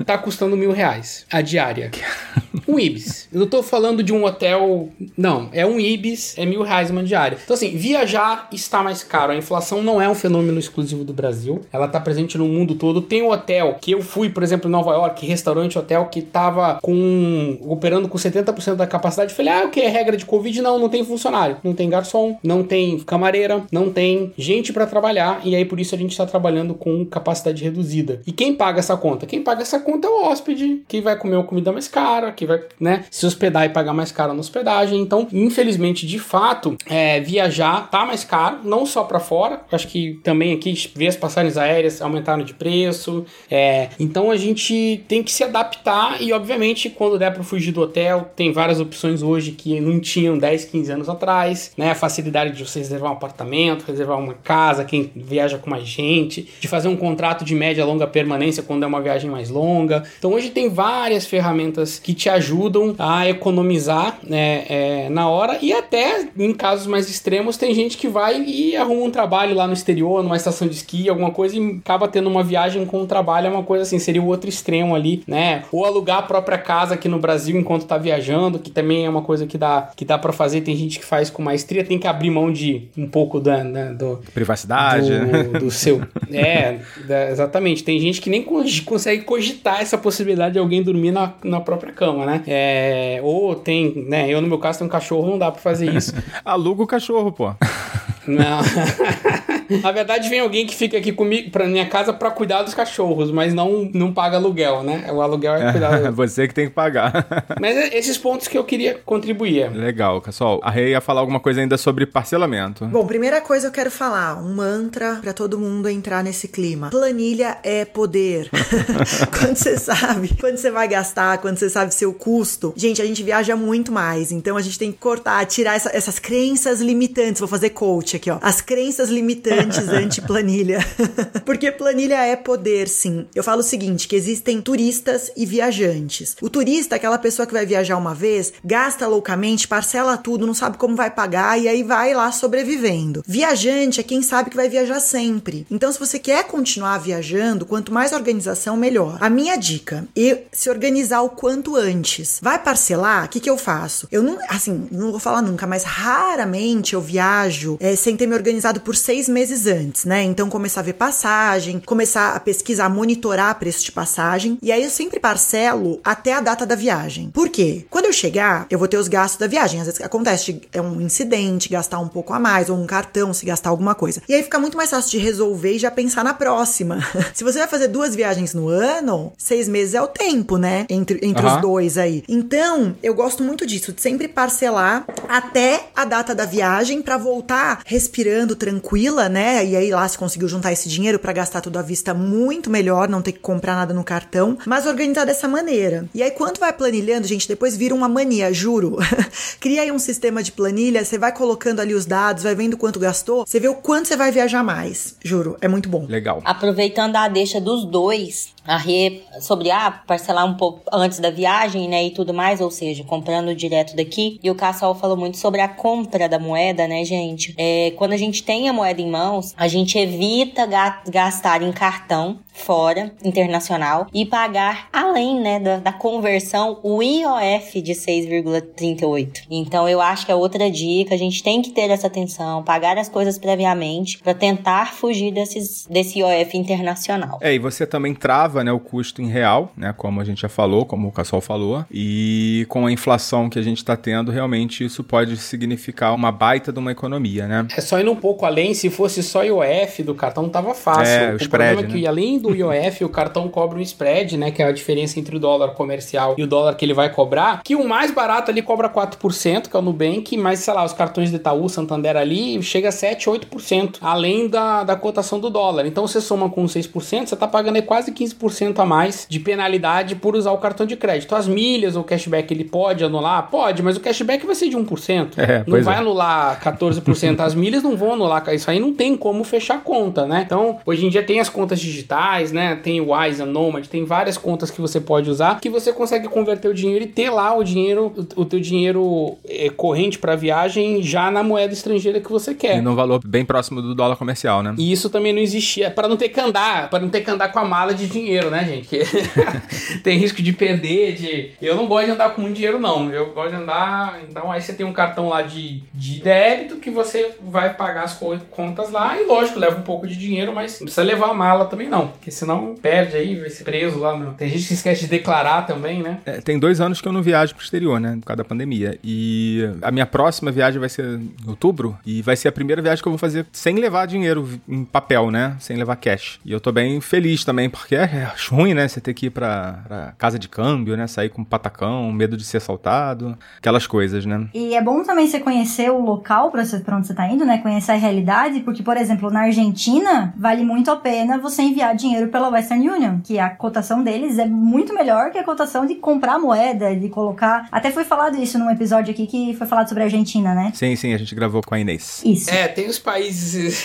tá custando mil reais a diária. Um Ibis. Eu não tô falando de um hotel. Não, é um Ibis, é mil reais uma diária. Então, assim, viajar está mais caro. A inflação não é um fenômeno exclusivo do Brasil. Ela tá presente no mundo todo. Tem um hotel que eu fui, por exemplo, em Nova York, restaurante hotel, que tava com. operando com 70% da capacidade. Falei, ah, o que? É regra de Covid? Não, não tem funcionário. Não tem garçom, não tem camareira, não tem gente para trabalhar. E aí, por isso, a gente tá trabalhando com capacidade reduzida. E quem paga essa conta? Quem paga essa conta é o hóspede, que vai comer uma comida mais cara, que vai, né, se hospedar e pagar mais caro na hospedagem. Então, infelizmente, de fato, é, viajar tá mais caro, não só para fora. Acho que também aqui vê as passagens aéreas aumentaram de preço. É, então a gente tem que se adaptar e, obviamente, quando der para fugir do hotel, tem várias opções hoje que não tinham 10, 15 anos atrás, né? A facilidade de você reservar um apartamento, reservar uma casa, quem viaja com mais gente, de fazer um contrato de média longa permanência quando é uma viagem mais longa. Então hoje tem várias ferramentas que te ajudam a economizar né, é, na hora e até em casos mais extremos tem gente que vai e arruma um trabalho lá no exterior, numa estação de esqui, alguma coisa e acaba tendo uma viagem com um trabalho, é uma coisa assim, seria o outro extremo ali, né? Ou alugar a própria casa aqui no Brasil enquanto tá viajando, que também é uma coisa que dá, que dá para fazer, tem gente que faz com maestria, tem que abrir mão de um pouco da, né, do privacidade, do, do seu, é, da, exatamente, tem gente que nem consegue cogitar essa possibilidade de alguém dormir na, na própria cama, né? É, ou tem, né, eu no meu caso tenho um cachorro, não dá para fazer isso. Aluga o cachorro, pô. Não. Na verdade, vem alguém que fica aqui comigo, pra minha casa, para cuidar dos cachorros, mas não, não paga aluguel, né? O aluguel é cuidar. Você que tem que pagar. mas é esses pontos que eu queria contribuir. Legal, pessoal. A Rei ia falar alguma coisa ainda sobre parcelamento. Bom, primeira coisa eu quero falar, um mantra para todo mundo entrar nesse clima. Planilha é poder. quando você sabe, quando você vai gastar, quando você sabe seu custo. Gente, a gente viaja muito mais, então a gente tem que cortar, tirar essa, essas crenças limitantes. Vou fazer coach aqui, ó. As crenças limitantes anti-planilha. Porque planilha é poder, sim. Eu falo o seguinte, que existem turistas e viajantes. O turista é aquela pessoa que vai viajar uma vez, gasta loucamente, parcela tudo, não sabe como vai pagar e aí vai lá sobrevivendo. Viajante é quem sabe que vai viajar sempre. Então, se você quer continuar viajando, quanto mais organização, melhor. A minha dica é se organizar o quanto antes. Vai parcelar? O que, que eu faço? Eu não, assim, não vou falar nunca, mas raramente eu viajo é, sem ter me organizado por seis meses antes, né? Então começar a ver passagem, começar a pesquisar, monitorar preço de passagem. E aí eu sempre parcelo até a data da viagem. Por quê? Quando eu chegar, eu vou ter os gastos da viagem. Às vezes acontece é um incidente, gastar um pouco a mais, ou um cartão, se gastar alguma coisa. E aí fica muito mais fácil de resolver e já pensar na próxima. se você vai fazer duas viagens no ano, seis meses é o tempo, né? Entre, entre uhum. os dois aí. Então, eu gosto muito disso, de sempre parcelar até a data da viagem para voltar respirando tranquila, né? E aí lá se conseguiu juntar esse dinheiro para gastar tudo à vista muito melhor, não ter que comprar nada no cartão, mas organizar dessa maneira. E aí quando vai planilhando, gente, depois vira uma mania, juro. Cria aí um sistema de planilha, você vai colocando ali os dados, vai vendo quanto gastou, você vê o quanto você vai viajar mais. Juro, é muito bom. Legal. Aproveitando a deixa dos dois, a Rê sobre ah, parcelar um pouco antes da viagem, né, e tudo mais, ou seja, comprando direto daqui. E o Cassol falou muito sobre a compra da moeda, né, gente? É, quando a gente tem a moeda em mãos, a gente evita ga gastar em cartão fora, internacional, e pagar além, né, da, da conversão, o IOF de 6,38. Então eu acho que é outra dica, a gente tem que ter essa atenção, pagar as coisas previamente para tentar fugir desses, desse IOF internacional. É, e você também trava, né, o custo em real, né, como a gente já falou, como o Cassol falou, e com a inflação que a gente está tendo, realmente isso pode significar uma baita de uma economia, né? É só indo um pouco além, se fosse só IOF do cartão tava fácil. É, o, o spread, problema é que né? além do IOF, o cartão cobra um spread, né, que é a diferença entre o dólar comercial e o dólar que ele vai cobrar, que o mais barato ali cobra 4%, que é o Nubank, mas sei lá, os cartões de Itaú, Santander ali, chega a 7, 8%, além da, da cotação do dólar. Então você soma com 6%, você tá pagando aí quase 15% a mais de penalidade por usar o cartão de crédito. As milhas ou cashback ele pode anular? Pode, mas o cashback vai ser de 1%. É, não pois vai é. anular 14%. As milhas não vão anular, isso aí não tem como fechar a conta, né? Então, hoje em dia tem as contas digitais, né? Tem o Wise, a Nomad, tem várias contas que você pode usar que você consegue converter o dinheiro e ter lá o dinheiro, o, o teu dinheiro é, corrente para viagem já na moeda estrangeira que você quer. E num valor bem próximo do dólar comercial, né? E isso também não existia, para não ter que andar, para não ter que andar com a mala de dinheiro, né, gente? Que tem risco de perder, de... Eu não gosto de andar com muito dinheiro, não. Eu gosto de andar... Então, aí você tem um cartão lá de, de débito que você vai pagar as co- contas lá e, lógico, leva um pouco de dinheiro, mas não precisa levar a mala também, não. Porque senão perde aí, vai ser preso lá. Tem gente que esquece de declarar também, né? É, tem dois anos que eu não viajo pro exterior, né? Por causa da pandemia. E a minha próxima viagem vai ser em outubro. E vai ser a primeira viagem que eu vou fazer sem levar dinheiro em papel, né? Sem levar cash. E eu tô bem feliz também, porque é ruim, né? Você ter que ir pra, pra casa de câmbio, né? Sair com patacão, medo de ser assaltado. Aquelas coisas, né? E é bom também você conhecer o local pra, você, pra onde você tá indo, né? Conhecer a realidade, porque, por exemplo, na Argentina, vale muito a pena você enviar dinheiro pela Western Union, que a cotação deles é muito melhor que a cotação de comprar moeda, de colocar. Até foi falado isso num episódio aqui que foi falado sobre a Argentina, né? Sim, sim, a gente gravou com a Inês. Isso. É, tem os países.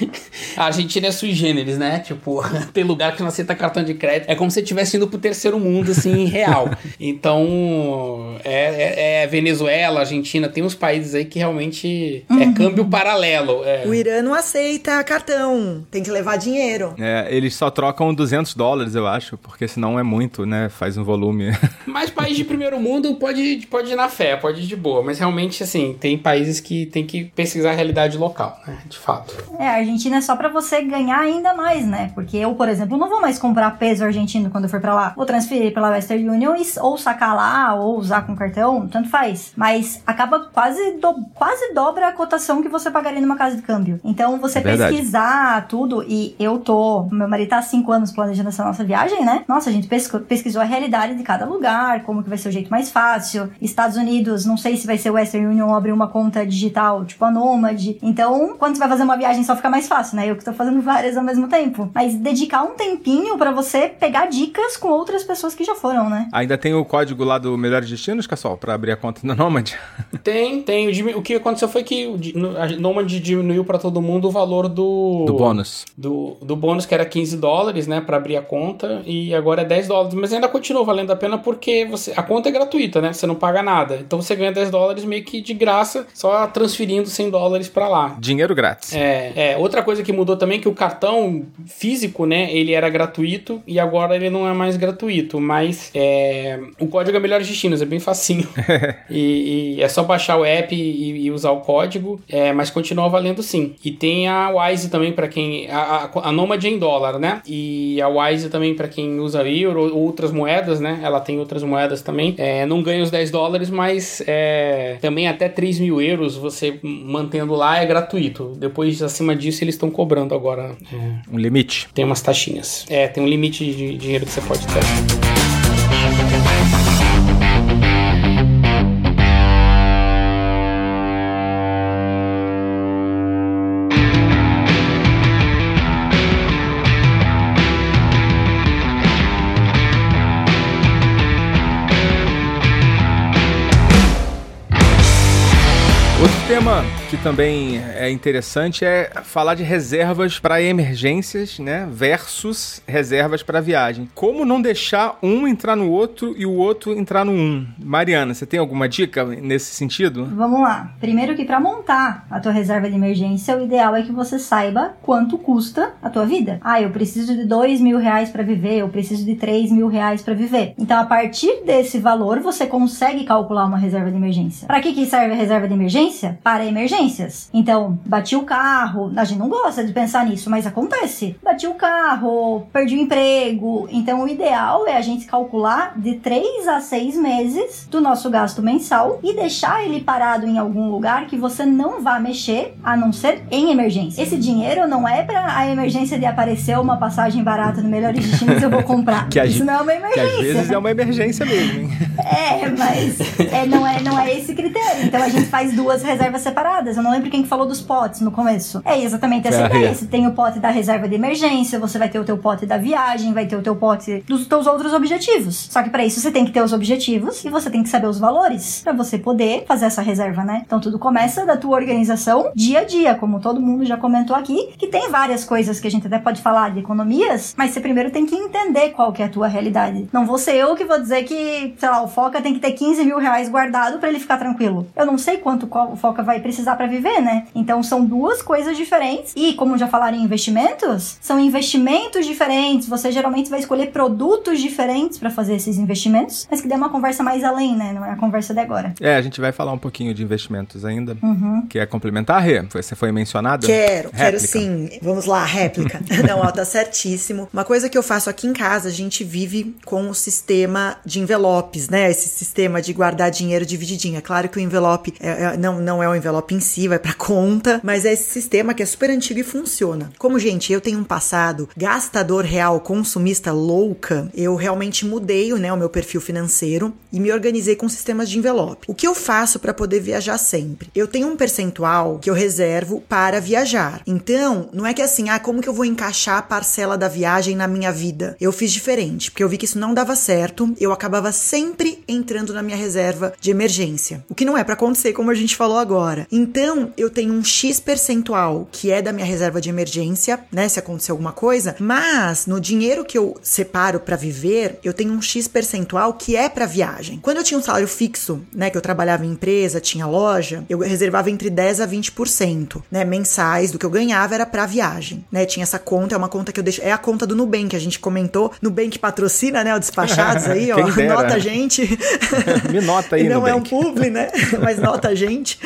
a Argentina é sui generis, né? Tipo, tem lugar que não aceita cartão de crédito. É como se você estivesse indo pro terceiro mundo, assim, real. Então, é, é- é Venezuela, Argentina, tem uns países aí que realmente é câmbio paralelo. é. O Irã não aceita cartão, tem que levar dinheiro. É, eles só trocam 200 dólares, eu acho, porque senão é muito, né? Faz um volume. Mas país de primeiro mundo pode, pode ir na fé, pode ir de boa. Mas realmente, assim, tem países que tem que pesquisar a realidade local, né? De fato. É, a Argentina é só pra você ganhar ainda mais, né? Porque eu, por exemplo, não vou mais comprar peso argentino quando eu for pra lá. Vou transferir pela Western Union e, ou sacar lá, ou usar com cartão, tanto faz. Mas acaba quase, do- quase dobra a cotação que você pagaria numa casa de câmbio. Então, você É pesquisar tudo, e eu tô... Meu marido tá há cinco anos planejando essa nossa viagem, né? Nossa, a gente pesquisou a realidade de cada lugar, como que vai ser o jeito mais fácil. Estados Unidos, não sei se vai ser Western Union ou abrir uma conta digital, tipo a Nomad. Então, quando você vai fazer uma viagem, só fica mais fácil, né? Eu que tô fazendo várias ao mesmo tempo. Mas dedicar um tempinho pra você pegar dicas com outras pessoas que já foram, né? Ainda tem o código lá do Melhores Destinos, Cassol, pra abrir a conta no Nomad. Tem, tem. O que aconteceu foi que a Nomad diminuiu pra todo mundo o valor do. Do bônus. Do, do bônus, que era 15 dólares, né, pra abrir a conta, e agora é 10 dólares. Mas ainda continua valendo a pena porque você, a conta é gratuita, né? Você não paga nada. Então você ganha 10 dólares meio que de graça, só transferindo 100 dólares pra lá. Dinheiro grátis. É, é, outra coisa que mudou também é que o cartão físico, né, ele era gratuito e agora ele não é mais gratuito, mas é, o código é Melhores Destinos, é bem facinho. e, e é só baixar o app e, e usar o código, é, mas continua valendo sim. E tem a Wise também para quem a, a, a Nomad em dólar, né? E a Wise também para quem usa euro ou outras moedas, né? Ela tem outras moedas também. É, não ganha os 10 dólares, mas é, também até 3 mil euros você mantendo lá é gratuito. Depois, acima disso, eles estão cobrando agora. É, Um limite. tem umas taxinhas. É, tem um limite de dinheiro que você pode ter. Também é interessante é falar de reservas para emergências, né? Versus reservas para viagem. Como não deixar um entrar no outro e o outro entrar no um? Mariana, você tem alguma dica nesse sentido? Vamos lá. Primeiro que para montar a tua reserva de emergência, o ideal é que você saiba quanto custa a tua vida. Ah, eu preciso de dois mil reais para viver, eu preciso de três mil reais para viver. Então, a partir desse valor, você consegue calcular uma reserva de emergência. Para que, que serve a reserva de emergência? Para emergências. Então, bati o carro, a gente não gosta de pensar nisso, mas acontece. Bati o carro, perdi o emprego. Então, o ideal é a gente calcular de três a seis meses do nosso gasto mensal e deixar ele parado em algum lugar que você não vá mexer, a não ser em emergência. Esse dinheiro não é para a emergência de aparecer uma passagem barata no Melhores Destinos eu vou comprar. Que Isso não é uma Que emergência. às vezes é uma emergência mesmo, hein? É, mas é, não, é, não é esse critério. Então a gente faz duas reservas separadas. Não lembro quem que falou dos potes no começo. É exatamente essa É, ideia. é. Você tem o pote da reserva de emergência, você vai ter o teu pote da viagem, vai ter o teu pote dos teus outros objetivos. Só que para isso você tem que ter os objetivos e você tem que saber os valores para você poder fazer essa reserva, né? Então tudo começa da tua organização dia a dia, como todo mundo já comentou aqui, que tem várias coisas que a gente até pode falar de economias, mas você primeiro tem que entender qual que é a tua realidade. Não vou ser eu que vou dizer que, sei lá, o Foca tem que ter 15 mil reais guardado para ele ficar tranquilo. Eu não sei quanto o Foca vai precisar para viver, né? Então são duas coisas diferentes. E como já falaram em investimentos, são investimentos diferentes. Você geralmente vai escolher produtos diferentes para fazer esses investimentos, mas que dê uma conversa mais além, né? Não é a conversa de agora. É, a gente vai falar um pouquinho de investimentos ainda. Uhum. Quer complementar, Rê? Você foi mencionada? Quero, quero Réplica. sim. Vamos lá, réplica. Não, ó, tá certíssimo. Uma coisa que eu faço aqui em casa, a gente vive com o sistema de envelopes, né? Esse sistema de guardar dinheiro divididinho. É claro que o envelope é- é- não, não é o envelope em si, vai pra conta, mas é esse sistema que é super antigo e funciona. Como, gente, eu tenho um passado gastador real, consumista louca, eu realmente mudei né, o meu perfil financeiro e me organizei com sistemas de envelope. O que eu faço para poder viajar sempre? Eu tenho um percentual que eu reservo para viajar. Então, não é que assim, ah, como que eu vou encaixar a parcela da viagem na minha vida? Eu fiz diferente, porque eu vi que isso não dava certo, eu acabava sempre entrando na minha reserva de emergência. O que não é para acontecer, como a gente falou agora. Então, eu tenho um X percentual que é da minha reserva de emergência, né, se acontecer alguma coisa, mas no dinheiro que eu separo para viver, eu tenho um X percentual que é para viagem. Quando eu tinha um salário fixo, né, que eu trabalhava em empresa, tinha loja, eu reservava entre 10 a 20%, né, mensais do que eu ganhava era para viagem, né? Tinha essa conta, é uma conta que eu deixo, é a conta do Nubank, que a gente comentou, Nubank patrocina, né, o despachados aí, ó, nota a gente. Me nota aí, E não é um Nubank. publi, né? Mas nota a gente.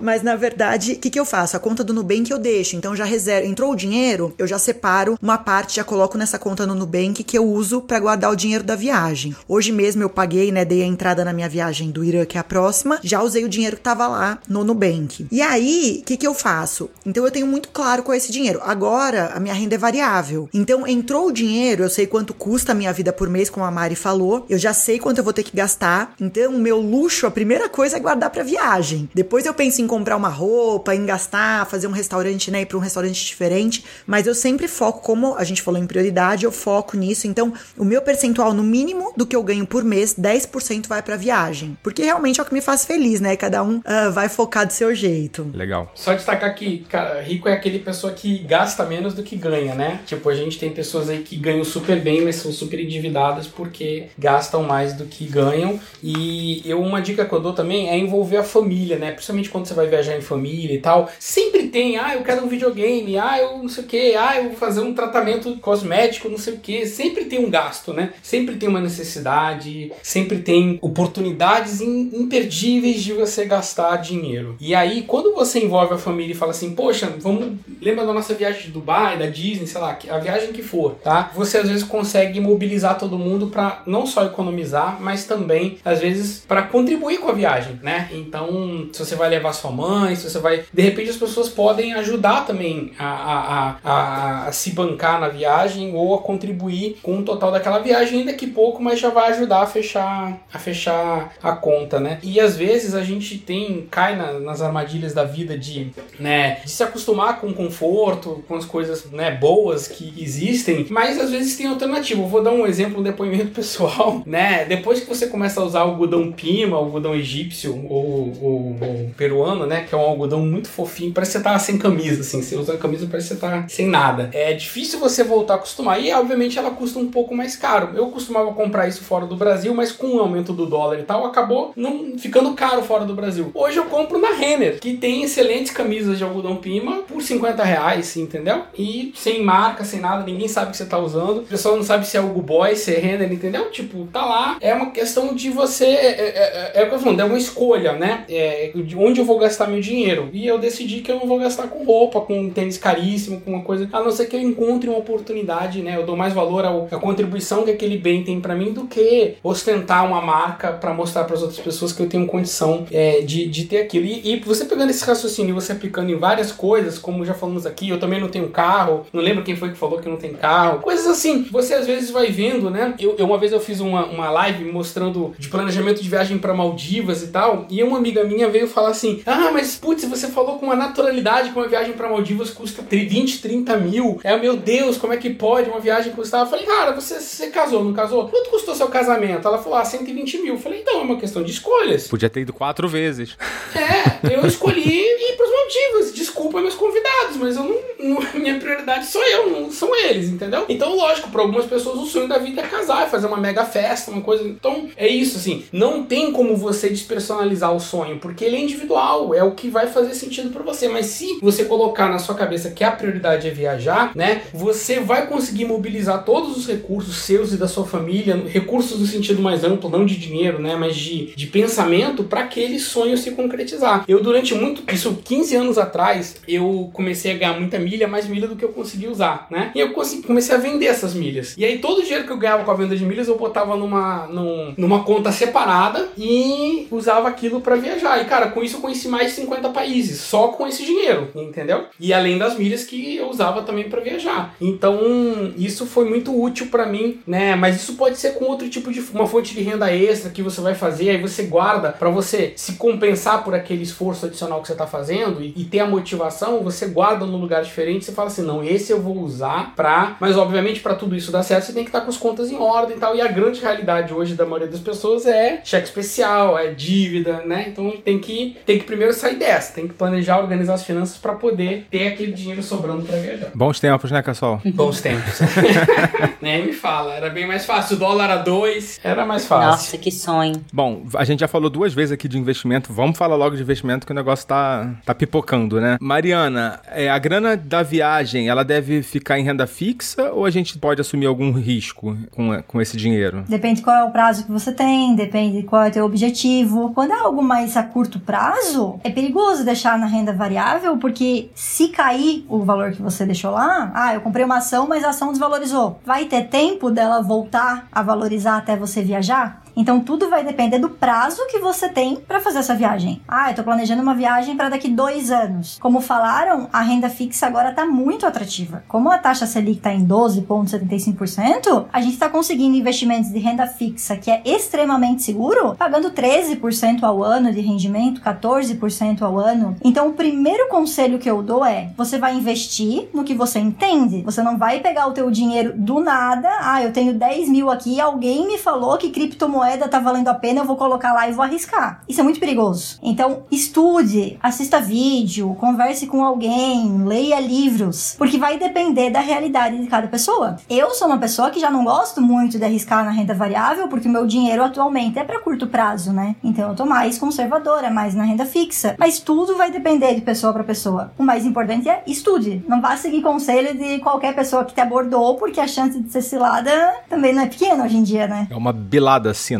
Mas na verdade, o que, que eu faço? A conta do Nubank eu deixo. Então já reservo. Entrou o dinheiro, eu já separo uma parte, já coloco nessa conta no Nubank que eu uso pra guardar o dinheiro da viagem. Hoje mesmo eu paguei, né? Dei a entrada na minha viagem do Irã, que é a próxima. Já usei o dinheiro que tava lá no Nubank. E aí, o que, que eu faço? Então eu tenho muito claro é esse dinheiro. Agora, a minha renda é variável. Então entrou o dinheiro, eu sei quanto custa a minha vida por mês, como a Mari falou. Eu já sei quanto eu vou ter que gastar. Então, o meu luxo, a primeira coisa é guardar pra viagem. Depois eu penso em comprar uma roupa, em gastar, fazer um restaurante, né? Ir pra um restaurante diferente. Mas eu sempre foco, como a gente falou em prioridade, eu foco nisso. Então, o meu percentual, no mínimo do que eu ganho por mês, 10% vai pra viagem. Porque realmente é o que me faz feliz, né? Cada um ah, vai focar do seu jeito. Legal. Só destacar que, cara, rico é aquele pessoa que gasta menos do que ganha, né? Tipo, a gente tem pessoas aí que ganham super bem, mas são super endividadas porque gastam mais do que ganham. E eu, uma dica que eu dou também é envolver a família, né? Principalmente quando você vai viajar em família e tal. Sempre tem, ah, eu quero um videogame, ah, eu não sei o que, ah, eu vou fazer um tratamento cosmético, não sei o que. Sempre tem um gasto, né? Sempre tem uma necessidade, sempre tem oportunidades imperdíveis de você gastar dinheiro. E aí, quando você envolve a família e fala assim, poxa, vamos. Lembra da nossa viagem de Dubai, da Disney, sei lá, a viagem que for, tá? Você às vezes consegue mobilizar todo mundo para não só economizar, mas também, às vezes, para contribuir com a viagem, né? Então, se você vai levar sua mãe, se você vai. De repente, as pessoas podem ajudar também a, a, a, a, se bancar na viagem ou a contribuir com o total daquela viagem, ainda que pouco, mas já vai ajudar a fechar a fechar a conta, né? E às vezes a gente tem cai na- nas armadilhas da vida de, né, de se acostumar com o conforto, com as coisas, né, boas que existem, mas às vezes tem alternativa. Eu vou dar um exemplo, um depoimento pessoal, né? Depois que você começa a usar algodão pima, algodão egípcio ou, ou, ou peruano, pima, né? Que é um algodão muito fofinho, parece que você tá sem camisa, assim. Você usa a camisa, parece que você tá sem nada. É difícil você voltar a acostumar. E, obviamente, ela custa um pouco mais caro. Eu costumava comprar isso fora do Brasil, mas com o aumento do dólar e tal, acabou não ficando caro fora do Brasil. Hoje eu compro na Renner, que tem excelentes camisas de algodão pima por 50 reais, entendeu? E sem marca, sem nada, ninguém sabe que você tá usando. O pessoal não sabe se é Hugo Boy, se é Renner, entendeu? Tipo, tá lá. É uma questão de você. É, é, é, é o que eu falando, é uma escolha, né? É, de onde eu vou gastar meu dinheiro. E eu decidi que eu não vou gastar com roupa, com um tênis caríssimo, com uma coisa. A não ser que eu encontre uma oportunidade, né? Eu dou mais valor ao, à contribuição que aquele bem tem para mim do que ostentar uma marca para mostrar para as outras pessoas que eu tenho condição é, de, de ter aquilo. E, e, você pegando esse raciocínio e você aplicando em várias coisas, como já falamos aqui, eu também não tenho carro, não lembro quem foi que falou que não tem carro, coisas assim. Você às vezes vai vendo, né? Eu, eu uma vez eu fiz uma, uma live mostrando de planejamento de viagem para Maldivas e tal, e uma amiga minha veio falar assim: Ah, mas putz, você falou com uma naturalidade que uma viagem para Maldivas custa 20, 30 mil. É, meu Deus, como é que pode uma viagem custar? Eu falei, cara, você, você casou, não casou? Quanto custou seu casamento? Ela falou, ah, 120 mil. Eu falei, então, é uma questão de escolhas. Podia ter ido quatro vezes. É, eu escolhi ir pros Maldivas. Desculpa meus convidados, mas eu não, não, minha prioridade sou eu, não são eles, entendeu? Então, lógico, para algumas pessoas o sonho da vida é casar, é fazer uma mega festa, uma coisa. Então, é isso, assim. Não tem como você despersonalizar o sonho, porque ele é individual, é o que vai fazer sentido para você. Mas se você colocar na sua cabeça que a prioridade é viajar, né, você vai conseguir mobilizar todos os recursos seus e da sua família, recursos no sentido mais amplo, não de dinheiro, né, mas de, de pensamento, para aquele sonho se concretizar. Eu, durante muito, isso 15 anos atrás, eu comecei a ganhar muita milha, mais milha do que eu consegui usar, né? E eu comecei a vender essas milhas. E aí todo o dinheiro que eu ganhava com a venda de milhas eu botava numa, num, numa conta separada e usava aquilo para viajar. E cara, com isso eu conheci mais de 50 países, só com esse dinheiro, entendeu? E além das milhas que eu usava também para viajar. Então, isso foi muito útil para mim, né? Mas isso pode ser com outro tipo de uma fonte de renda extra que você vai fazer, aí você guarda para você se compensar por aquele esforço adicional que você tá fazendo e, e ter a motivação, você guarda num lugar diferente, você fala assim, não, esse eu vou usar pra, mas obviamente para tudo isso dar certo, você tem que estar tá com as contas em ordem e tal. E a grande realidade hoje da maioria das pessoas é cheque especial, é dívida, né? Então tem que tem que primeiro sair dessa, tem que planejar, organizar as finanças para poder ter aquele dinheiro sobrando para viajar. Bons tempos, né, Cassol? Bons tempos. Nem me fala, era bem mais fácil. O dólar a dois, era mais fácil. Nossa, que sonho. Bom, a gente já falou duas vezes aqui de investimento. Vamos falar logo de investimento que o negócio tá, tá pipocando, né? Mariana, é, a grana da viagem, ela deve ficar em renda fixa ou a gente pode assumir algum risco com, com esse dinheiro? Depende qual é o prazo que você tem, depende qual é o teu objetivo. Quando é algo mais a curto prazo, é perigoso deixar na renda variável, porque se cair o valor que você deixou lá, ah, eu comprei uma ação, mas a ação desvalorizou. Vai ter tempo dela voltar a valorizar até você viajar? Então tudo vai depender do prazo que você tem para fazer essa viagem. Ah, eu tô planejando uma viagem para daqui dois anos. Como falaram, a renda fixa agora tá muito atrativa. Como a taxa Selic tá em 12,75%, a gente está conseguindo investimentos de renda fixa que é extremamente seguro, pagando 13% ao ano de rendimento, 14% ao ano. Então o primeiro conselho que eu dou é: você vai investir no que você entende. Você não vai pegar o teu dinheiro do nada. Ah, eu tenho 10 mil aqui, alguém me falou que criptomoeda moeda tá valendo a pena, eu vou colocar lá e vou arriscar. Isso é muito perigoso. Então, estude, assista vídeo, converse com alguém, leia livros, porque vai depender da realidade de cada pessoa. Eu sou uma pessoa que já não gosto muito de arriscar na renda variável, porque o meu dinheiro atualmente é para curto prazo, né? Então eu tô mais conservadora, mais na renda fixa. Mas tudo vai depender de pessoa para pessoa. O mais importante é estude. Não vá seguir conselho de qualquer pessoa que te abordou, porque a chance de ser cilada também não é pequena hoje em dia, né? É uma bilada assim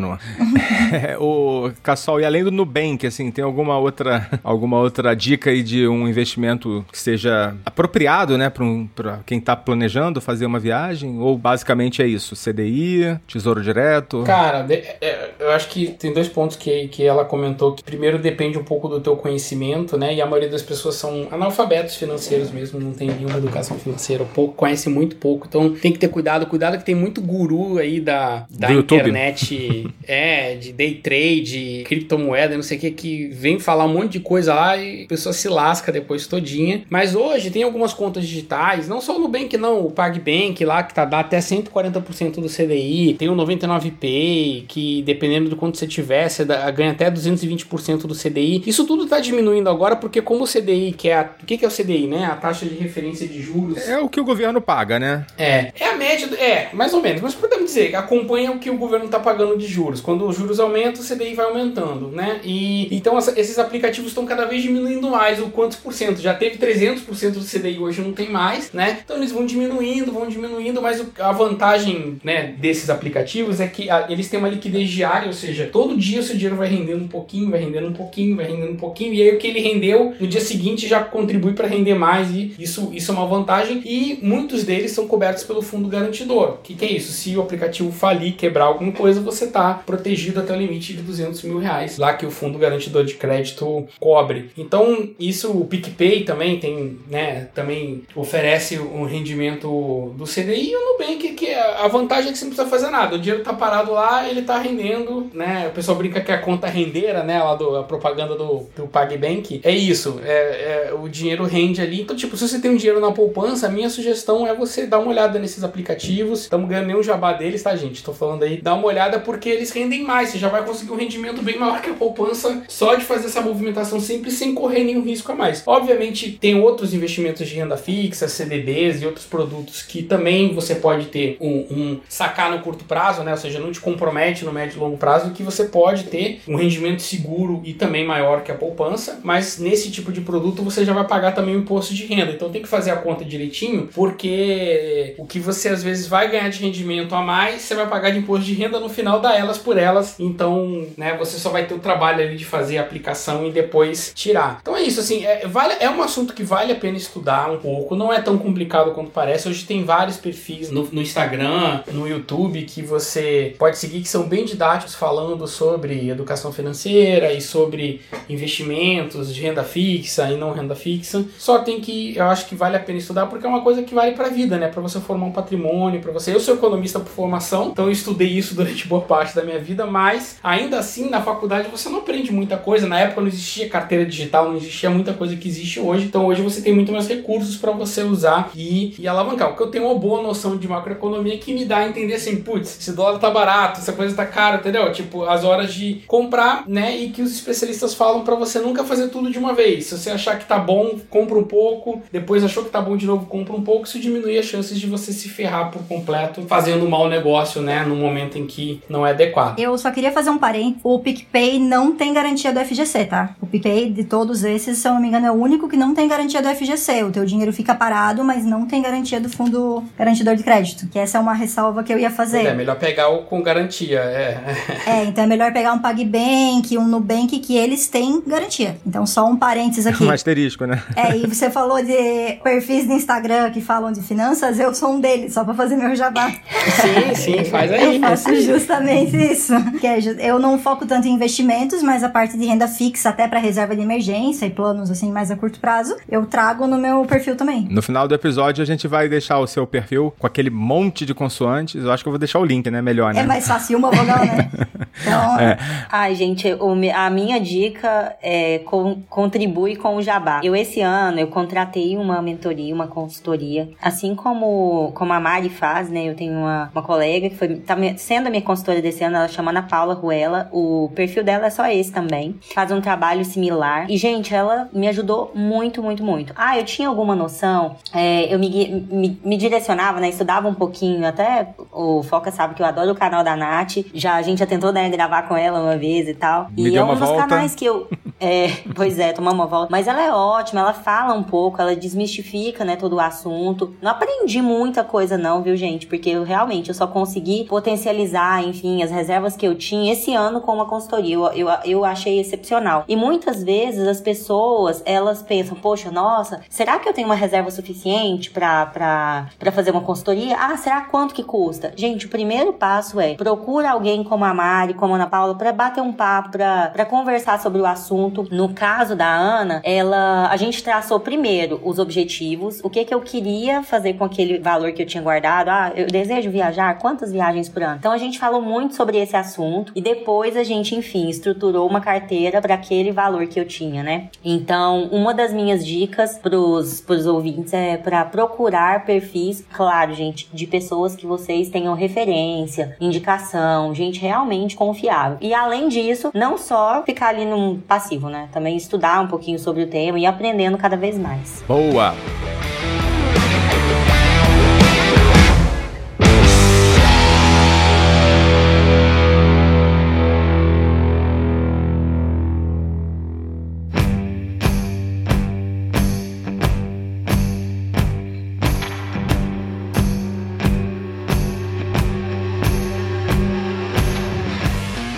é, o Cassol, e além do Nubank, assim, tem alguma outra, alguma outra dica aí de um investimento que seja apropriado, né, para um, quem está planejando fazer uma viagem? Ou basicamente é isso? CDI, Tesouro Direto? Cara, é, eu acho que tem dois pontos que, que ela comentou que primeiro depende um pouco do teu conhecimento, né, e a maioria das pessoas são analfabetos financeiros mesmo, não tem nenhuma educação financeira, pouco, conhece muito pouco, então tem que ter cuidado, cuidado que tem muito guru aí da, da internet de, é, de day trade, criptomoeda, não sei o que, que vem falar um monte de coisa lá e a pessoa se lasca depois todinha. Mas hoje tem algumas contas digitais, não só o Nubank não, o PagBank lá que tá, dá até 140% do CDI, tem o 99Pay, que dependendo do quanto você tiver, você dá, ganha até 220% do CDI. Isso tudo tá diminuindo agora porque como o CDI, que é a, o que, que é o CDI, né? A taxa de referência de juros. É o que o governo paga, né? É, é a média, do, é, mais ou menos, mas podemos dizer que acompanha o que o governo tá pagando de juros. Quando os juros aumentam, o CDI vai aumentando, né? E então esses aplicativos estão cada vez diminuindo mais o quantos por cento. Já teve 300% do CDI, hoje não tem mais, né? Então eles vão diminuindo, vão diminuindo, mas a vantagem, né, desses aplicativos é que eles têm uma liquidez diária, ou seja, todo dia o seu dinheiro vai rendendo um pouquinho, vai rendendo um pouquinho, vai rendendo um pouquinho, e aí o que ele rendeu no dia seguinte já contribui para render mais, e isso, isso é uma vantagem. E muitos deles são cobertos pelo fundo garantidor. O que, que é isso? Se o aplicativo falir, quebrar alguma coisa, você está protegido até o limite de 200 mil reais, lá que o fundo garantidor de crédito cobre. Então, isso o PicPay também tem, né, também oferece um rendimento do CDI e o Nubank, que a vantagem é que você não precisa fazer nada. O dinheiro tá parado lá, ele tá rendendo, né? O pessoal brinca que é a conta rendeira, né, lá do a propaganda do, do PagBank. É isso, é, é, o dinheiro rende ali. Então, tipo, se você tem um dinheiro na poupança, a minha sugestão é você dar uma olhada nesses aplicativos. Estamos ganhando nenhum jabá deles, tá, gente? Tô falando aí, dá uma olhada porque eles rendem mais. Você já vai conseguir um rendimento bem maior que a poupança só de fazer essa movimentação simples sem correr nenhum risco a mais. Obviamente, tem outros investimentos de renda fixa, CDBs e outros produtos que também você pode ter um, um sacar no curto prazo, né? Ou seja, não te compromete no médio e longo prazo, que você pode ter um rendimento seguro e também maior que a poupança, mas nesse tipo de produto você já vai pagar também o imposto de renda. Então tem que fazer a conta direitinho, porque o que você às vezes vai ganhar de rendimento a mais, você vai pagar de imposto de renda no final da elas por elas. Então, né, você só vai ter o trabalho ali de fazer a aplicação e depois tirar. Então é isso, assim, é, vale, é um assunto que vale a pena estudar um pouco, não é tão complicado quanto parece. Hoje tem vários perfis no, no Instagram, no YouTube que você pode seguir que são bem didáticos falando sobre educação financeira e sobre investimentos de renda fixa e não renda fixa. Só tem que, eu acho que vale a pena estudar porque é uma coisa que vale para a vida, né? Para você formar um patrimônio, para você. Eu sou economista por formação, então eu estudei isso durante boa parte da minha vida, mas ainda assim na faculdade você não aprende muita coisa. Na época não existia carteira digital, não existia muita coisa que existe hoje. Então hoje você tem muito mais recursos para você usar e, e alavancar. O que eu tenho uma boa noção de macroeconomia que me dá a entender assim, putz, esse dólar tá barato, essa coisa tá cara, entendeu? Tipo, as horas de comprar, né? E que os especialistas falam para você nunca fazer tudo de uma vez. Se você achar que tá bom, compra um pouco, depois achou que tá bom de novo, compra um pouco, isso diminui as chances de você se ferrar por completo fazendo um mau negócio, né? No momento em que não é adequado. Eu só queria fazer um parênteses. O PicPay não tem garantia do FGC, tá? O PicPay de todos esses, se eu não me engano, é o único que não tem garantia do FGC. O teu dinheiro fica parado, mas não tem garantia do fundo garantidor de crédito. Que essa é uma ressalva que eu ia fazer. É melhor pegar o com garantia, é. É, então é melhor pegar um PagBank, um Nubank, que eles têm garantia. Então, só um parênteses aqui. Um asterisco, né? É, e você falou de perfis no Instagram que falam de finanças, eu sou um deles, só pra fazer meu jabá. Sim, sim, faz aí. Eu faço justamente isso. Que é, eu não foco tanto em investimentos, mas a parte de renda fixa, até para reserva de emergência e planos assim mais a curto prazo, eu trago no meu perfil também. No final do episódio a gente vai deixar o seu perfil com aquele monte de consoantes. Eu acho que eu vou deixar o link, né? Melhor, né? É mais fácil uma vogal, né? Então, É. Ai, gente, a minha dica é con- contribui com o jabá. Eu, esse ano, eu contratei uma mentoria, uma consultoria. Assim como, como a Mari faz, né? Eu tenho uma, uma colega que foi tá sendo a minha consultora desse ano, ela chama Ana Paula Ruela. O perfil dela é só esse também. Faz um trabalho similar. E, gente, ela me ajudou muito, muito, muito. Ah, eu tinha alguma noção. é, eu me, me, me direcionava, né? Estudava um pouquinho. Até o Foca sabe que eu adoro o canal da Nath. Já, a gente já tentou, né, gravar com ela uma vez e tal. Me e é um dos volta. canais que eu. É, pois é, tomar uma volta. Mas ela é ótima, ela fala um pouco, ela desmistifica, né, todo o assunto. Não aprendi muita coisa, não, viu, gente? Porque eu realmente eu só consegui potencializar, enfim, as reservas que eu tinha esse ano com uma consultoria. Eu, eu, eu achei excepcional. E muitas vezes as pessoas, elas pensam, poxa, nossa, será que eu tenho uma reserva suficiente pra fazer uma consultoria? Ah, será quanto que custa? Gente, o primeiro passo é procura alguém como a Mari, como a Ana Paula, pra bater um papo, pra conversar sobre o assunto. No caso da Ana, ela, a gente traçou primeiro os objetivos, o que que eu queria fazer com aquele valor que eu tinha guardado. Ah, eu desejo viajar, quantas viagens por ano? Então a gente falou muito sobre esse assunto e depois a gente, enfim, estruturou uma carteira para aquele valor que eu tinha, né? Então, uma das minhas dicas pros, pros ouvintes é para procurar perfis, claro, gente, de pessoas que vocês tenham referência, indicação, gente realmente confiável. E além disso, não só ficar ali num passivo, né? Também estudar um pouquinho sobre o tema e aprendendo cada vez mais. Boa!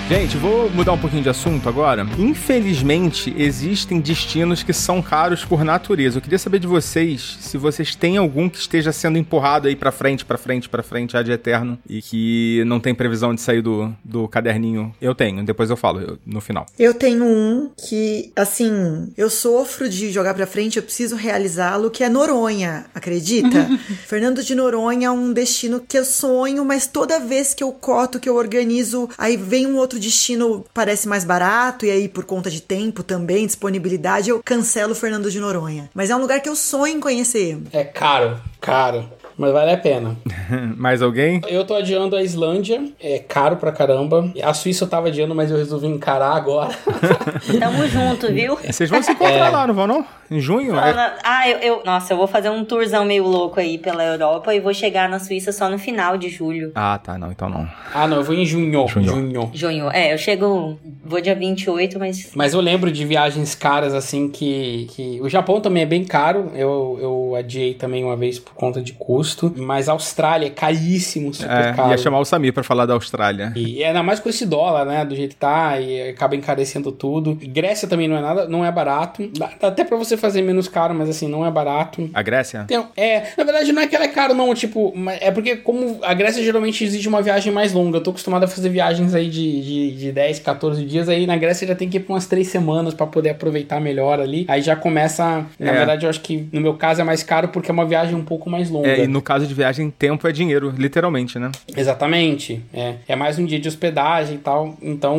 Gente, vou mudar um pouquinho de assunto agora. Infelizmente, existem destinos que são caros por natureza. Eu queria saber de vocês se vocês têm algum que esteja sendo empurrado aí pra frente, pra frente, pra frente, ad eterno, e que não tem previsão de sair do, do caderninho. Eu tenho, depois eu falo eu- no final. Eu tenho um que, assim, eu sofro de jogar pra frente, eu preciso realizá-lo, que é Noronha, acredita? Fernando de Noronha é um destino que eu sonho, mas toda vez que eu coto, que eu organizo, aí vem um outro destino, parece mais barato, e aí por conta de tempo também, disponibilidade, eu cancelo Fernando de Noronha. Mas é um lugar que eu sonho em conhecer. É caro, caro. Mas vale a pena. Mais alguém? Eu tô adiando a Islândia, é caro pra caramba. A Suíça eu tava adiando, mas eu resolvi encarar agora. Tamo junto, viu? Vocês vão se encontrar lá, não vão não? Em junho? É- Falando- Ah, eu, eu- Nossa, eu vou fazer um tourzão meio louco aí pela Europa e vou chegar na Suíça só no final de julho. Ah, tá, não, então não. ah, não, eu vou em junho. Junho. junho. Junho. É, eu chego. Vou dia 28, mas. Mas eu lembro de viagens caras assim que, que. O Japão também é bem caro. Eu, eu adiei também uma vez por conta de custo. Mas a Austrália é caríssimo, super É, caro. ia chamar o Samir pra falar da Austrália. E ainda mais com esse dólar, né? Do jeito que tá, e acaba encarecendo tudo. Grécia também não é nada, não é barato. Dá, dá até pra você fazer menos caro, mas assim, não é barato. A Grécia? Tem- é, na verdade não é que ela é caro, não, tipo, é porque como a Grécia geralmente exige uma viagem mais longa, eu tô acostumado a fazer viagens aí de, de, de 10, 14 dias, aí na Grécia já tem que ir por umas 3 semanas pra poder aproveitar melhor ali, aí já começa, na É. verdade eu acho que no meu caso é mais caro porque é uma viagem um pouco mais longa. É, e no caso de viagem, tempo é dinheiro, literalmente, né? Exatamente, é. É mais um dia de hospedagem e tal. Então.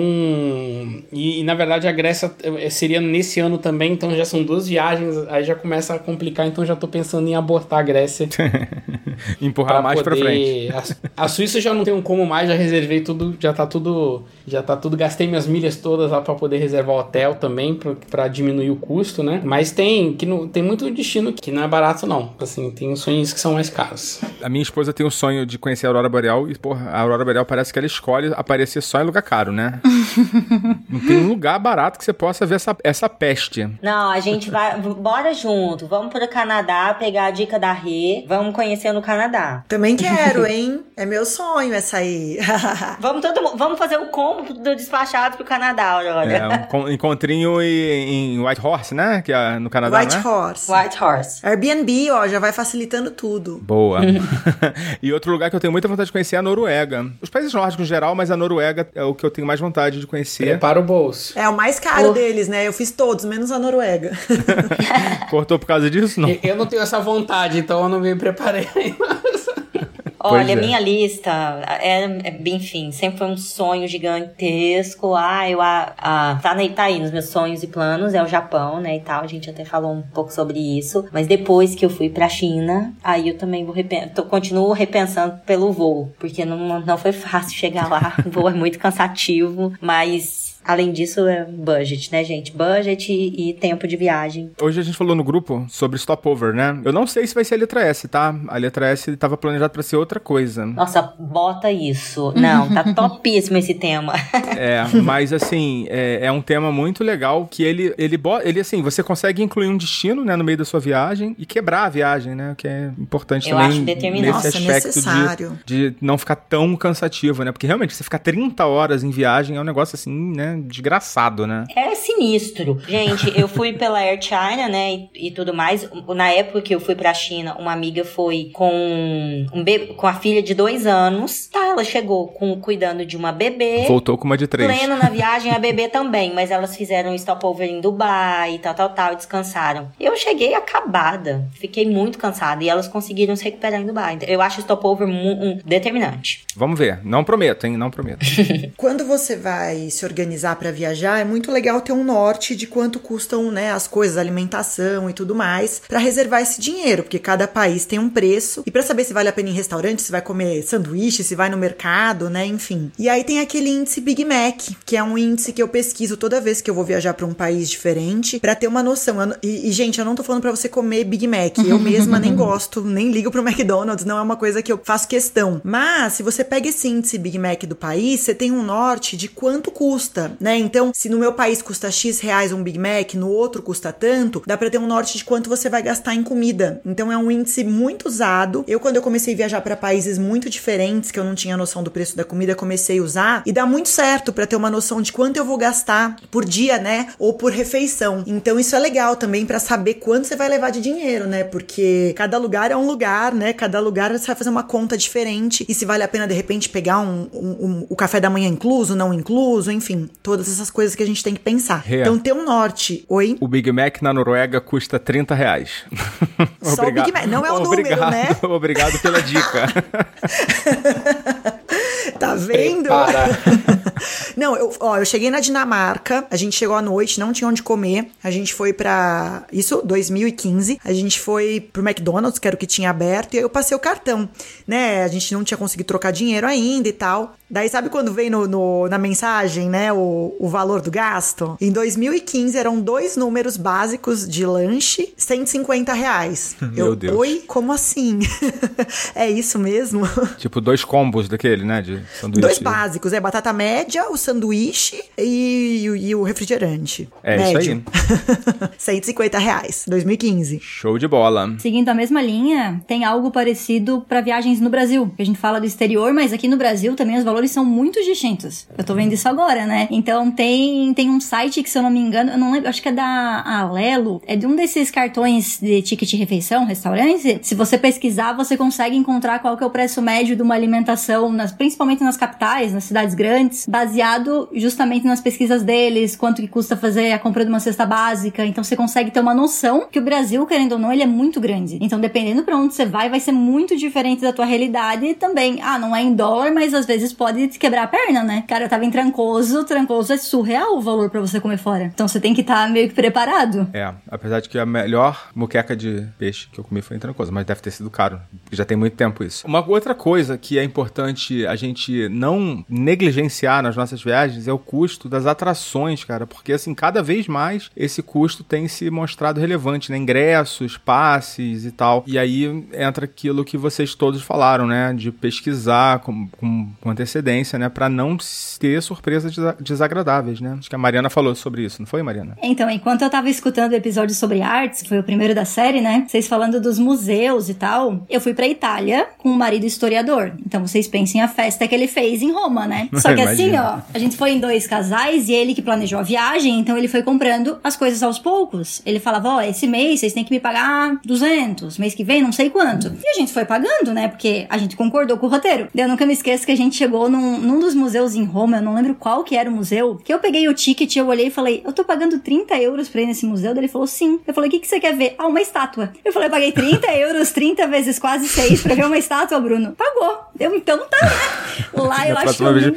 E, e, na verdade a Grécia eh, seria nesse ano também, então já são duas viagens, aí já começa a complicar, então já tô pensando em abortar a Grécia. Empurrar mais pra frente. A, a Suíça já não tenho como mais, já reservei tudo, já tá tudo. Já tá tudo, gastei minhas milhas todas lá pra poder reservar hotel também, pra, pra diminuir o custo, né? Mas tem, que não, tem muito destino que não é barato, não. Assim, tem sonhos que são mais caros. A minha esposa tem o sonho de conhecer a Aurora Boreal e, porra, a Aurora Boreal parece que ela escolhe aparecer só em lugar caro, né? não tem um lugar barato que você possa ver essa, essa peste. Não, a gente vai. Bora junto. Vamos pro Canadá, pegar a dica da Rê. Vamos conhecer no Canadá. Também quero, hein? É meu sonho essa aí. Vamos todo mundo. Vamos fazer o combo do despachado pro Canadá, Aurora. É, um con- encontrinho em, em White Horse, né? Que é no Canadá, White né? Horse. White Horse. Airbnb, ó, já vai facilitando tudo. Boa. e outro lugar que eu tenho muita vontade de conhecer é a Noruega. Os países nórdicos em geral, mas a Noruega é o que eu tenho mais vontade de conhecer. Prepara o bolso. É o mais caro Oh. deles, né? Eu fiz todos, menos a Noruega. Cortou por causa disso? Não. Eu- Eu não tenho essa vontade, então eu não me preparei ainda. Olha, é. minha lista é, é, enfim, sempre foi um sonho gigantesco. Ah, eu a, a, tá, ne- tá aí nos meus sonhos e planos, é o Japão, né, e tal. A gente até falou um pouco sobre isso. Mas depois que eu fui pra China, aí eu também vou repen tô, continuo repensando pelo voo, porque não, não foi fácil chegar lá. o voo é muito cansativo, mas além disso é budget, né, gente? Budget e, e tempo de viagem. Hoje a gente falou no grupo sobre stopover, né? Eu não sei se vai ser a letra S, tá? A letra S estava planejada pra ser outra coisa. Nossa, bota isso. Não, tá topíssimo esse tema. É, mas assim, é, é um tema muito legal que ele, ele, ele, assim, você consegue incluir um destino, né, no meio da sua viagem e quebrar a viagem, né? O que é importante Eu também acho determinante. nesse Nossa, aspecto necessário. de, de não ficar tão cansativo, né? Porque realmente, você ficar 30 horas em viagem é um negócio assim, né, desgraçado, né? É sinistro. Gente, eu fui pela Air China, né, e, e tudo mais. Na época que eu fui pra China, uma amiga foi com um bebê, com a filha de dois anos. Tá ela chegou com cuidando de uma bebê. Voltou com uma de três. Pleno na viagem, a bebê também, mas elas fizeram um stopover em Dubai e tal, tal, tal, e descansaram. Eu cheguei acabada, fiquei muito cansada e elas conseguiram se recuperar em Dubai. Eu acho o stopover um, determinante. Vamos ver, não prometo, hein? Não prometo. Quando você vai se organizar para viajar, é muito legal ter um norte de quanto custam, né, as coisas, alimentação e tudo mais, para reservar esse dinheiro, porque cada país tem um preço e para saber se vale a pena ir em restaurante, se vai comer sanduíche, se vai no mercado, né, enfim. E aí tem aquele índice Big Mac, que é um índice que eu pesquiso toda vez que eu vou viajar para um país diferente, para ter uma noção. E, e, gente, eu não tô falando para você comer Big Mac. Eu mesma nem gosto, nem ligo pro McDonald's, não é uma coisa que eu faço questão. Mas se você pega esse índice Big Mac do país, você tem um norte de quanto custa, né? Então, se no meu país custa X reais um Big Mac, no outro custa tanto, dá para ter um norte de quanto você vai gastar em comida. Então é um índice muito usado. Eu quando eu comecei a viajar para países muito diferentes, que eu não tinha noção do preço da comida, comecei a usar e dá muito certo para ter uma noção de quanto eu vou gastar por dia, né? Ou por refeição. Então isso é legal também para saber quanto você vai levar de dinheiro, né? Porque cada lugar é um lugar, né? Cada lugar você vai fazer uma conta diferente e se vale a pena de repente pegar um, um, um o café da manhã incluso, não incluso, enfim, todas essas coisas que a gente tem que pensar. É. Então ter um norte. Oi? O Big Mac na Noruega custa 30 reais. Só o Big Mac, não é o Obrigado. número, né? Obrigado pela dica. tá vendo? não, eu, ó, eu cheguei na Dinamarca, a gente chegou à noite, não tinha onde comer. A gente foi pra. Isso, 2015. A gente foi pro McDonald's, que era o que tinha aberto, e aí eu passei o cartão, né? A gente não tinha conseguido trocar dinheiro ainda e tal. Daí, sabe quando vem no, no, na mensagem, né, o, o valor do gasto? Em 2015 eram dois números básicos de lanche, 150 reais. Meu eu, Deus. Oi? Como assim? é isso mesmo? Tipo, dois combos daquele, né, de sanduíche. Dois básicos, é batata média, o sanduíche e, e o refrigerante. É médio. isso aí. 150 reais, 2015. Show de bola. Seguindo a mesma linha, tem algo parecido para viagens no Brasil. A gente fala do exterior, mas aqui no Brasil também os valores valores são muito distintos. Eu tô vendo isso agora, né? Então tem, tem um site que, se eu não me engano, eu não lembro, acho que é da Alelo, é de um desses cartões de ticket de refeição, restaurante. Se você pesquisar, você consegue encontrar qual que é o preço médio de uma alimentação, nas, principalmente nas capitais, nas cidades grandes, baseado justamente nas pesquisas deles, quanto que custa fazer a compra de uma cesta básica. Então você consegue ter uma noção que o Brasil, querendo ou não, ele é muito grande. Então, dependendo para onde você vai, vai ser muito diferente da tua realidade e também, ah, não é em dólar, mas às vezes pode te quebrar a perna, né? Cara, eu tava em Trancoso, Trancoso é surreal o valor para você comer fora. Então você tem que estar tá meio que preparado. É, apesar de que a melhor muqueca de peixe que eu comi foi em Trancoso, mas deve ter sido caro, já tem muito tempo isso. Uma outra coisa que é importante a gente não negligenciar nas nossas viagens é o custo das atrações, cara, porque assim, cada vez mais esse custo tem se mostrado relevante, né? Ingressos, passes e tal. E aí entra aquilo que vocês todos falaram, né? De pesquisar com, com antecedência né? Para não ter surpresas desagradáveis, né? Acho que a Mariana falou sobre isso, não foi, Mariana? Então, enquanto eu tava escutando o episódio sobre artes, foi o primeiro da série, né? Vocês falando dos museus e tal, eu fui pra Itália com o um marido historiador. Então vocês pensem a festa que ele fez em Roma, né? Só que assim, ó, a gente foi em dois casais e ele que planejou a viagem, então ele foi comprando as coisas aos poucos. Ele falava, ó, oh, esse mês vocês têm que me pagar 200, mês que vem não sei quanto. E a gente foi pagando, né? Porque a gente concordou com o roteiro. Eu nunca me esqueço que a gente chegou num, num dos museus em Roma, eu não lembro qual que era o museu, que eu peguei o ticket, eu olhei e falei, eu tô pagando 30 euros pra ir nesse museu? Daí ele falou, sim. Eu falei, o que, que você quer ver? Ah, uma estátua. Eu falei, eu paguei 30 euros, 30 vezes quase 6 pra ver uma estátua, Bruno. Pagou. Eu, então tá, né? Lá eu acho que... Eu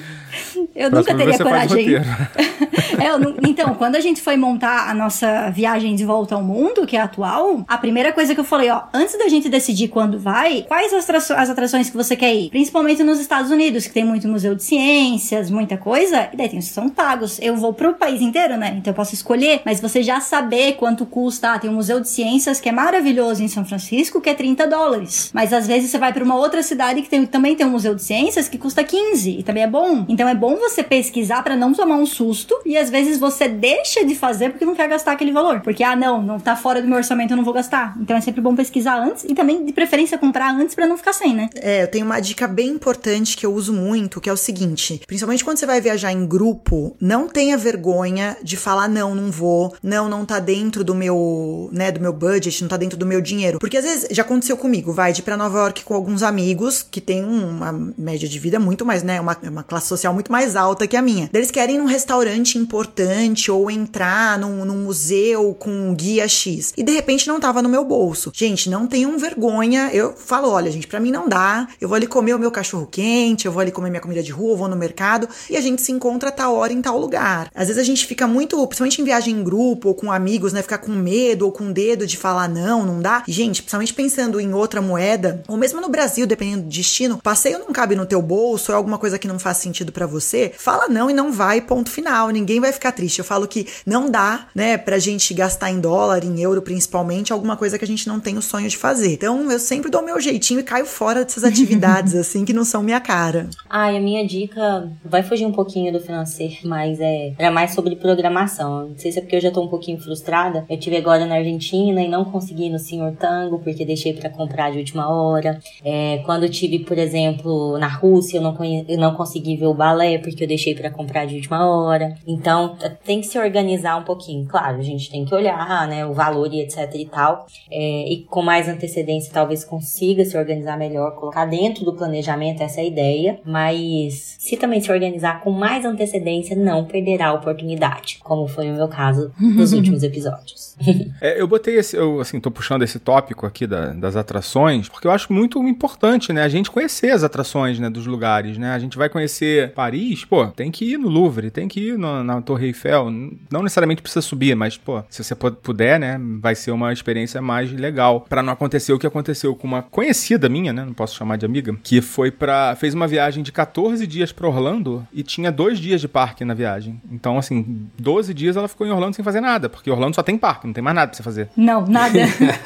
nunca teria coragem. é, eu, então, quando a gente foi montar a nossa viagem de volta ao mundo, que é atual, a primeira coisa que eu falei, ó, antes da gente decidir quando vai, quais as, as atrações que você quer ir? Principalmente nos Estados Unidos, que tem muito museu de ciências, muita coisa, e daí tem os que são pagos. Eu vou pro país inteiro, né? Então eu posso escolher, mas você já saber quanto custa. Ah, tem um museu de ciências que é maravilhoso em São Francisco, que é 30 dólares. Mas às vezes você vai para uma outra cidade que tem, também tem um museu de ciências que custa 15 e também é bom. Então é bom você pesquisar para não tomar um susto e às vezes você deixa de fazer porque não quer gastar aquele valor. Porque, ah, não, não tá fora do meu orçamento, eu não vou gastar. Então é sempre bom pesquisar antes e também, de preferência, comprar antes para não ficar sem, né? É, eu tenho uma dica bem importante que eu uso muito, que é o seguinte: principalmente quando você vai viajar em grupo, não tenha vergonha de falar não, não vou, não, não tá dentro do meu, né, do meu budget, não tá dentro do meu dinheiro. Porque às vezes já aconteceu comigo, vai de pra Nova York com alguns amigos que tem uma média de vida muito mais, né, uma, uma classe social muito mais alta que a minha. Eles querem ir num restaurante importante ou entrar num, num museu com um guia X. E de repente não tava no meu bolso. Gente, não tenham vergonha. Eu falo, olha, gente, para mim não dá. Eu vou ali comer o meu cachorro quente, eu vou ali comer minha comida de rua, eu vou no mercado e a gente se encontra a tal hora em tal lugar. Às vezes a gente fica muito, principalmente em viagem em grupo ou com amigos, né, ficar com medo ou com dedo de falar não, não dá. Gente, principalmente pensando em outra moeda, ou mesmo no Brasil, dependendo do destino, passeio não cabe no teu bolso, é alguma coisa que não faz sentido para você, fala não e não vai, ponto final. Ninguém vai ficar triste. Eu falo que não dá, né, pra gente gastar em dólar, em euro principalmente, alguma coisa que a gente não tem o sonho de fazer. Então, eu sempre dou meu jeitinho e caio fora dessas atividades, assim, que não são minha cara. Ah, e a minha dica vai fugir um pouquinho do financeiro, mas é era mais sobre programação. Não sei se é porque eu já tô um pouquinho frustrada. Eu tive agora na Argentina e não consegui no Senhor Tango porque deixei para comprar de última hora. É, quando eu tive, por exemplo, na Rússia, eu não, eu não consegui ver o balé porque eu deixei para comprar de última hora. Então, tem que se organizar um pouquinho. Claro, a gente tem que olhar, né, o valor e etc e tal. É, e com mais antecedência, talvez consiga se organizar melhor, colocar dentro do planejamento essa é ideia. Mas se também se organizar com mais antecedência, não perderá a oportunidade, como foi o meu caso nos últimos episódios. é, eu botei esse, eu assim, tô puxando esse tópico aqui da, das atrações, porque eu acho muito importante, né, a gente conhecer as atrações, né, dos lugares, né? A gente vai conhecer Paris, pô, tem que ir no Louvre, tem que ir no, na Torre Eiffel, não necessariamente precisa subir, mas, pô, se você puder, né, vai ser uma experiência mais legal, para não acontecer o que aconteceu com uma conhecida minha, né, não posso chamar de amiga, que foi para fez uma viagem de 14 dias para Orlando e tinha dois dias de parque na viagem. Então, assim, 12 dias ela ficou em Orlando sem fazer nada, porque Orlando só tem parque, não tem mais nada pra você fazer. Não, nada.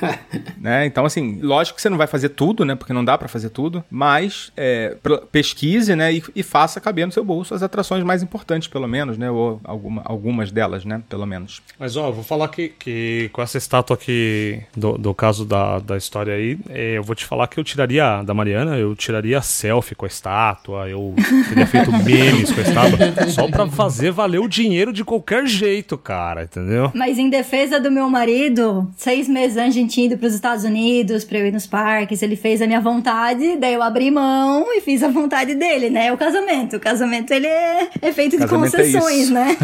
né? Então, assim, lógico que você não vai fazer tudo, né? Porque não dá para fazer tudo, mas é, pesquise, né? E, e, faça caber no seu bolso as atrações mais importantes, pelo menos, né? Ou alguma, algumas delas, né? Pelo menos. Mas, ó, vou falar que, que com essa estátua aqui, do, do caso da, da história aí, é, eu vou te falar que eu tiraria, da Mariana, eu tiraria selfie com a estátua, eu teria feito memes com a estátua, só pra fazer valer o dinheiro de qualquer jeito, cara, entendeu? Mas em defesa do meu marido, seis meses antes de a gente indo pros Estados Unidos, pra eu ir nos parques, ele fez a minha vontade, daí eu abri mão e fiz a vontade dele, né? O casamento. Casamento, ele é, é feito de concessões, é né?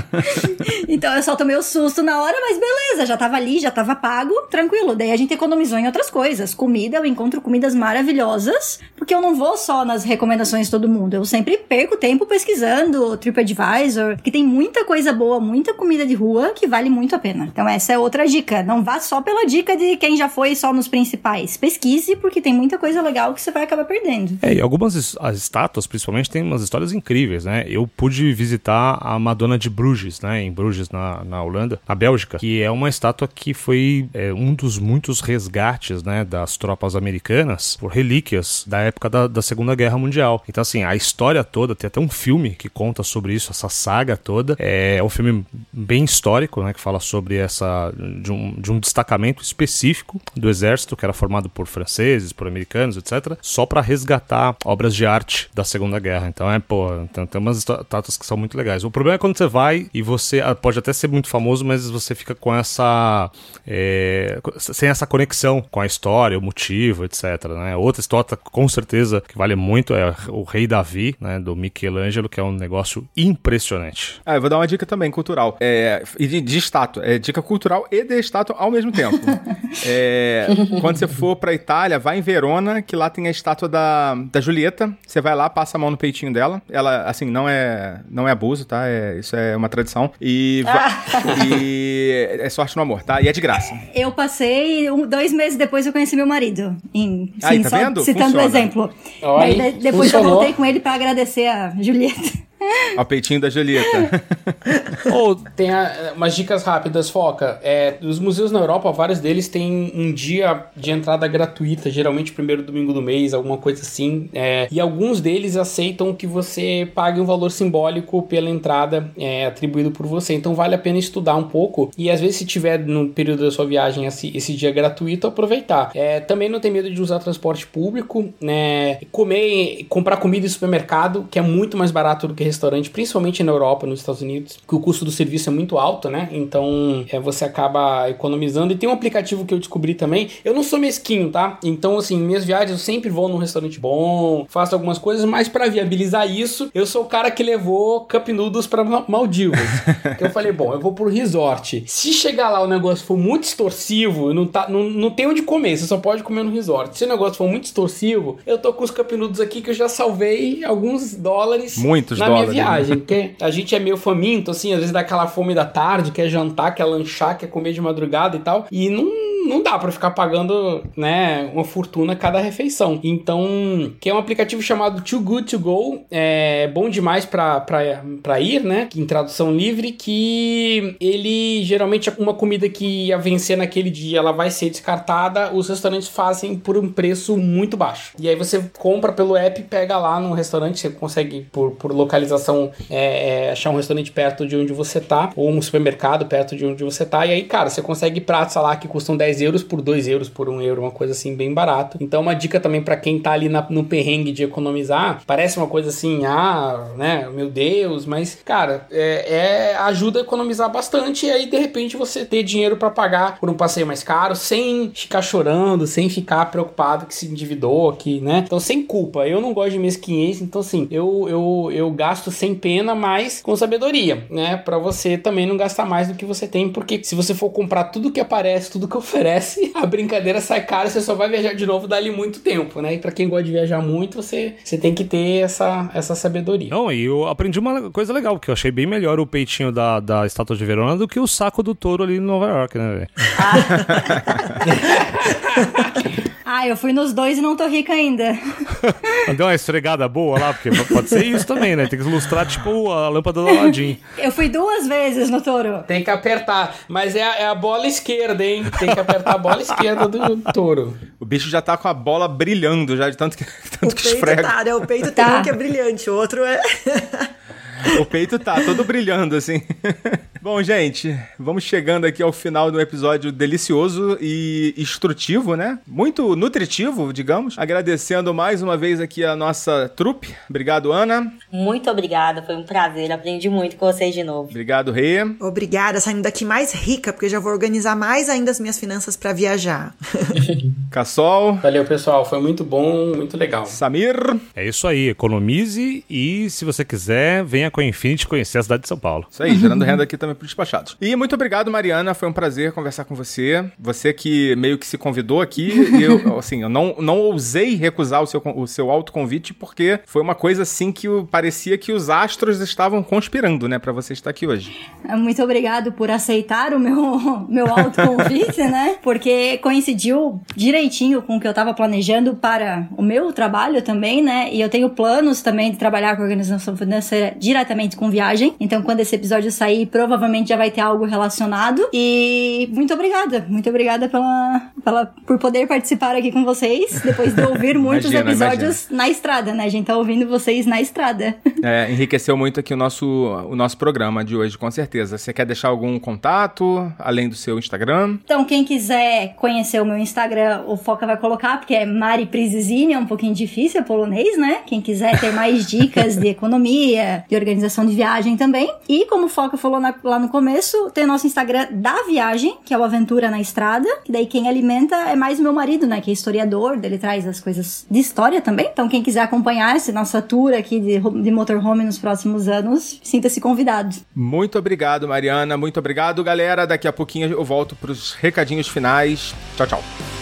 então eu só tomei o susto na hora, mas beleza, já tava ali, já tava pago, tranquilo. Daí a gente economizou em outras coisas. Comida, eu encontro comidas maravilhosas, porque eu não vou só nas recomendações de todo mundo. Eu sempre perco tempo pesquisando TripAdvisor, que tem muita coisa boa, muita comida de rua que vale muito a pena. Então essa é outra dica. Não vá só pela dica de quem já foi só nos principais. Pesquise, porque tem muita coisa legal que você vai acabar perdendo. É, e algumas as estátuas, principalmente, tem umas histórias incríveis, né? Eu pude visitar a Madonna de Bruges, né? Em Bruges, na, na Holanda, na Bélgica, que é uma estátua que foi é, um dos muitos resgates, né? Das tropas americanas por relíquias da época da, da Segunda Guerra Mundial. Então, assim, a história toda, tem até um filme que conta sobre isso, essa saga toda. É, é um filme bem histórico, né? Que fala sobre essa. de um, de um destacamento específico do exército, que era formado por franceses, por americanos, etc., só para resgatar obras de arte da Segunda Guerra. Então é, pô, tem, tem umas estátuas que são muito legais. O problema é quando você vai e você ah, pode até ser muito famoso, mas você fica com essa. É, sem essa conexão com a história, o motivo, etc. Né? Outra estátua, com certeza, que vale muito é o Rei Davi, né, do Michelangelo, que é um negócio impressionante. Ah, eu vou dar uma dica também cultural. É, de, de estátua. É dica cultural e de estátua ao mesmo tempo. é, quando você for pra Itália, vai em Verona, que lá tem a estátua da, da Julieta. Você vai lá, passa a mão no peitinho dela. Ela, assim, não é, não é abuso, tá? É, isso é uma tradição. E, e é sorte no amor, tá? E é de graça. Eu passei, um, dois meses depois eu conheci meu marido. Em, Aí, tá vendo? Citando o exemplo. Oi, depois funcionou. eu voltei com ele pra agradecer a Julieta. Ao peitinho da Julieta. Ou tem a- umas dicas rápidas, Foca. É, os museus na Europa, vários deles têm um dia de entrada gratuita, geralmente primeiro domingo do mês, alguma coisa assim. É, e alguns deles aceitam que você pague um valor simbólico pela entrada é, atribuído por você. Então vale a pena estudar um pouco. E às vezes, se tiver no período da sua viagem esse, esse dia gratuito, aproveitar. É, também não tem medo de usar transporte público, né? Comer, comprar comida em supermercado, que é muito mais barato do que restaurante, principalmente na Europa, nos Estados Unidos, que o custo do serviço é muito alto, né? Então é, você acaba economizando. E tem um aplicativo que eu descobri também. Eu não sou mesquinho, tá? Então, assim, minhas viagens eu sempre vou num restaurante bom, faço algumas coisas, mas para viabilizar isso, eu sou o cara que levou Cup Noodles pra Ma- Maldivas. eu falei, bom, eu vou pro resort. Se chegar lá o negócio for muito extorsivo, não, tá, não, não tem onde comer, você só pode comer no resort. Se o negócio for muito extorsivo, eu tô com os Cup Noodles aqui que eu já salvei alguns dólares Muitos dólares, minha né? viagem. Porque a gente é meio faminto, assim, às vezes dá aquela fome da tarde, quer jantar, quer lanchar, quer comer de madrugada e tal. E não, não dá pra ficar pagando, né, uma fortuna cada refeição. Então, que é um aplicativo chamado Too Good To Go, é bom demais pra ir, né, em tradução livre, que ele geralmente uma comida que ia vencer naquele dia, ela vai ser descartada, os restaurantes fazem por um preço muito baixo. E aí você compra pelo app, pega lá no restaurante, você consegue por, por localização é, é, achar um restaurante perto de onde você tá, ou um supermercado perto de onde você tá, e aí, cara, você consegue pratos lá que custam 10 euros por 2 euros, por 1 euro, uma coisa assim bem barato. Então, uma dica também pra quem tá ali na- no perrengue de economizar, parece uma coisa assim, ah, né, meu Deus, mas, cara, é, é- ajuda a economizar bastante, e aí, de repente, você ter dinheiro pra pagar por um passeio mais caro, sem ficar chorando, sem ficar preocupado que se endividou, que, né, então, sem culpa. Eu não gosto de mesquinhez, então, assim, eu, eu, eu gasto sem pena, mas com sabedoria, né, pra você também não gastar mais do que você tem, porque se você for comprar tudo que aparece, tudo que oferece, a brincadeira sai cara, você só vai viajar de novo dali muito tempo, né, e pra quem gosta de viajar muito, você, você tem que ter essa, essa sabedoria. Não, e eu aprendi uma coisa legal, porque eu achei bem melhor o peitinho da, da estátua de Verona do que o saco do touro ali em Nova York, né, velho? Ah, eu fui nos dois e não tô rica ainda. Deu uma esfregada boa lá, porque pode ser isso também, né? Tem que ilustrar, tipo, a lâmpada do Aladdin. Eu fui duas vezes no touro. Tem que apertar, mas é a, é a bola esquerda, hein? Tem que apertar a bola esquerda do touro. O bicho já tá com a bola brilhando já, de tanto que, O tanto que peito esfrega. tá, né? O peito tem Tá. um que é brilhante, o outro é. O peito tá todo brilhando, assim. Bom, gente, vamos chegando aqui ao final do episódio delicioso e instrutivo, né? Muito nutritivo, digamos. Agradecendo mais uma vez aqui a nossa trupe. Obrigado, Ana. Muito obrigada, foi um prazer. Aprendi muito com vocês de novo. Obrigado, Rê. Obrigada, saindo daqui mais rica, porque já vou organizar mais ainda as minhas finanças pra viajar. Cassol. Valeu, pessoal. Foi muito bom, muito legal. Samir. É isso aí, economize e, se você quiser, venha com a Infinity conhecer a cidade de São Paulo. Isso aí, gerando renda aqui também para despachados. E muito obrigado, Mariana. Foi um prazer conversar com você. Você que meio que se convidou aqui. E eu, assim, eu não, não ousei recusar o seu, o seu autoconvite, porque foi uma coisa assim que parecia que os astros estavam conspirando, né, para você estar aqui hoje. Muito obrigado por aceitar o meu, meu autoconvite, né? Porque coincidiu direitinho com o que eu tava planejando para o meu trabalho também, né? E eu tenho planos também de trabalhar com organização financeira diretamente com viagem. Então, quando esse episódio sair, provavelmente já vai ter algo relacionado. E muito obrigada. Muito obrigada pela, pela, por poder participar aqui com vocês. Depois de ouvir muitos Imagina, episódios na estrada, né? A gente tá ouvindo vocês na estrada. É, enriqueceu muito aqui o nosso, o nosso programa de hoje, com certeza. Você quer deixar algum contato, além do seu Instagram? Então, quem quiser conhecer o meu Instagram, o Foca vai colocar, porque é Mari Prizizini, é um pouquinho difícil, é polonês, né? Quem quiser ter mais dicas de economia, de organização de viagem também. E como o Foca falou na- lá no começo, tem o nosso Instagram da viagem, que é o Aventura na Estrada, que daí quem alimenta é mais o meu marido, né? Que é historiador, ele traz as coisas de história também. Então, quem quiser acompanhar essa nossa tour aqui de, de motorhome nos próximos anos, sinta-se convidado. Muito obrigado, Mariana. Muito obrigado, galera. Daqui a pouquinho eu volto para os recadinhos finais. Tchau, tchau.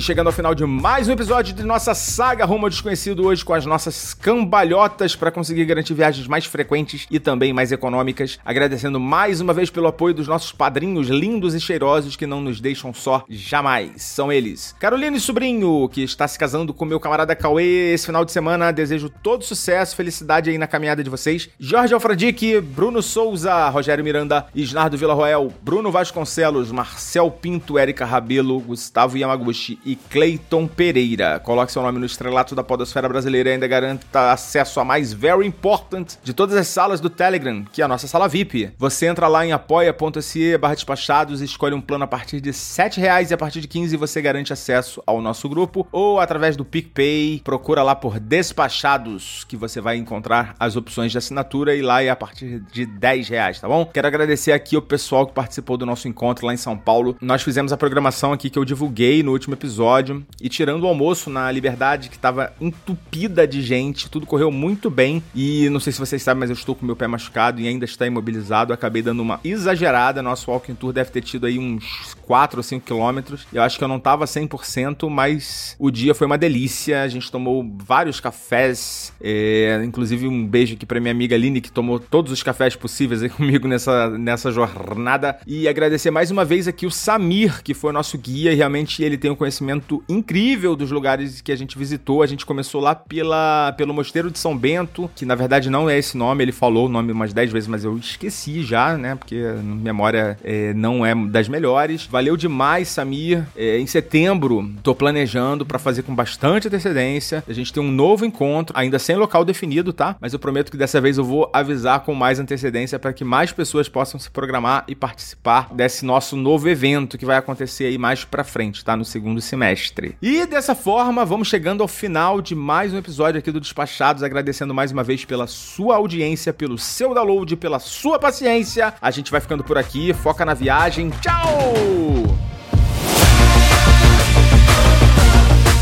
chegando ao final de mais um episódio de nossa saga Rumo ao Desconhecido hoje com as nossas cambalhotas para conseguir garantir viagens mais frequentes e também mais econômicas. Agradecendo mais uma vez pelo apoio dos nossos padrinhos lindos e cheirosos que não nos deixam só jamais. São eles: Carolina e Sobrinho, que está se casando com meu camarada Cauê esse final de semana. Desejo todo sucesso, felicidade aí na caminhada de vocês. Jorge Alfredique, Bruno Souza, Rogério Miranda, Isnardo Villarroel, Bruno Vasconcelos, Marcel Pinto, Érica Rabelo, Gustavo Yamaguchi e Cleiton Pereira. Coloque seu nome no estrelato da podosfera brasileira e ainda garanta acesso a mais very important de todas as salas do Telegram, que é a nossa sala VIP. Você entra lá em apoia.se barra despachados e escolhe um plano a partir de 7 reais e a partir de 15 você garante acesso ao nosso grupo ou através do PicPay. Procura lá por Despachados que você vai encontrar as opções de assinatura e lá é a partir de 10 reais, tá bom? Quero agradecer aqui o pessoal que participou do nosso encontro lá em São Paulo. Nós fizemos a programação aqui que eu divulguei no último episódio. E tirando o almoço na Liberdade, que tava entupida de gente, tudo correu muito bem. E não sei se vocês sabem, mas eu estou com meu pé machucado e ainda está imobilizado. Acabei dando uma exagerada. Nosso walking tour deve ter tido aí uns 4 ou 5 quilômetros. Eu acho que eu não tava 100%, mas o dia foi uma delícia. A gente tomou vários cafés. É, inclusive um beijo aqui pra minha amiga Aline, que tomou todos os cafés possíveis aí comigo nessa, nessa jornada. E agradecer mais uma vez aqui o Samir, que foi nosso guia e realmente ele tem um conhecimento incrível dos lugares que a gente visitou. A gente começou lá pela, pelo Mosteiro de São Bento, que na verdade não é esse nome, ele falou o nome umas 10 vezes, mas eu esqueci já, né? Porque memória é, não é das melhores. Valeu demais, Samir. É, em setembro, tô planejando para fazer com bastante antecedência. A gente tem um novo encontro, ainda sem local definido, tá? Mas eu prometo que dessa vez eu vou avisar com mais antecedência para que mais pessoas possam se programar e participar desse nosso novo evento que vai acontecer aí mais pra frente, tá? No segundo semestre. E dessa forma, vamos chegando ao final de mais um episódio aqui do Despachados, agradecendo mais uma vez pela sua audiência, pelo seu download, pela sua paciência. A gente vai ficando por aqui, foca na viagem. Tchau!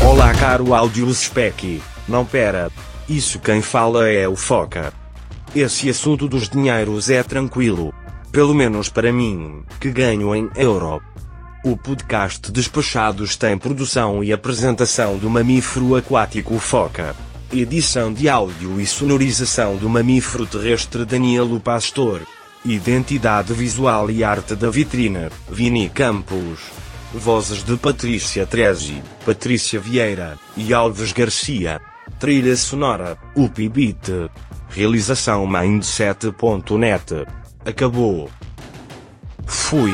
Olá, caro áudio spec. Não pera. Isso quem fala é o Foca. Esse assunto dos dinheiros é tranquilo. Pelo menos para mim, que ganho em euro. O podcast Despachados tem produção e apresentação do mamífero aquático Foca. Edição de áudio e sonorização do mamífero terrestre Danilo Pastor. Identidade visual e arte da vitrina, Vini Campos. Vozes de Patrícia Trezi, Patrícia Vieira e Alves Garcia. Trilha sonora, Upbeat. Realização Mindset.net. Acabou. Fui.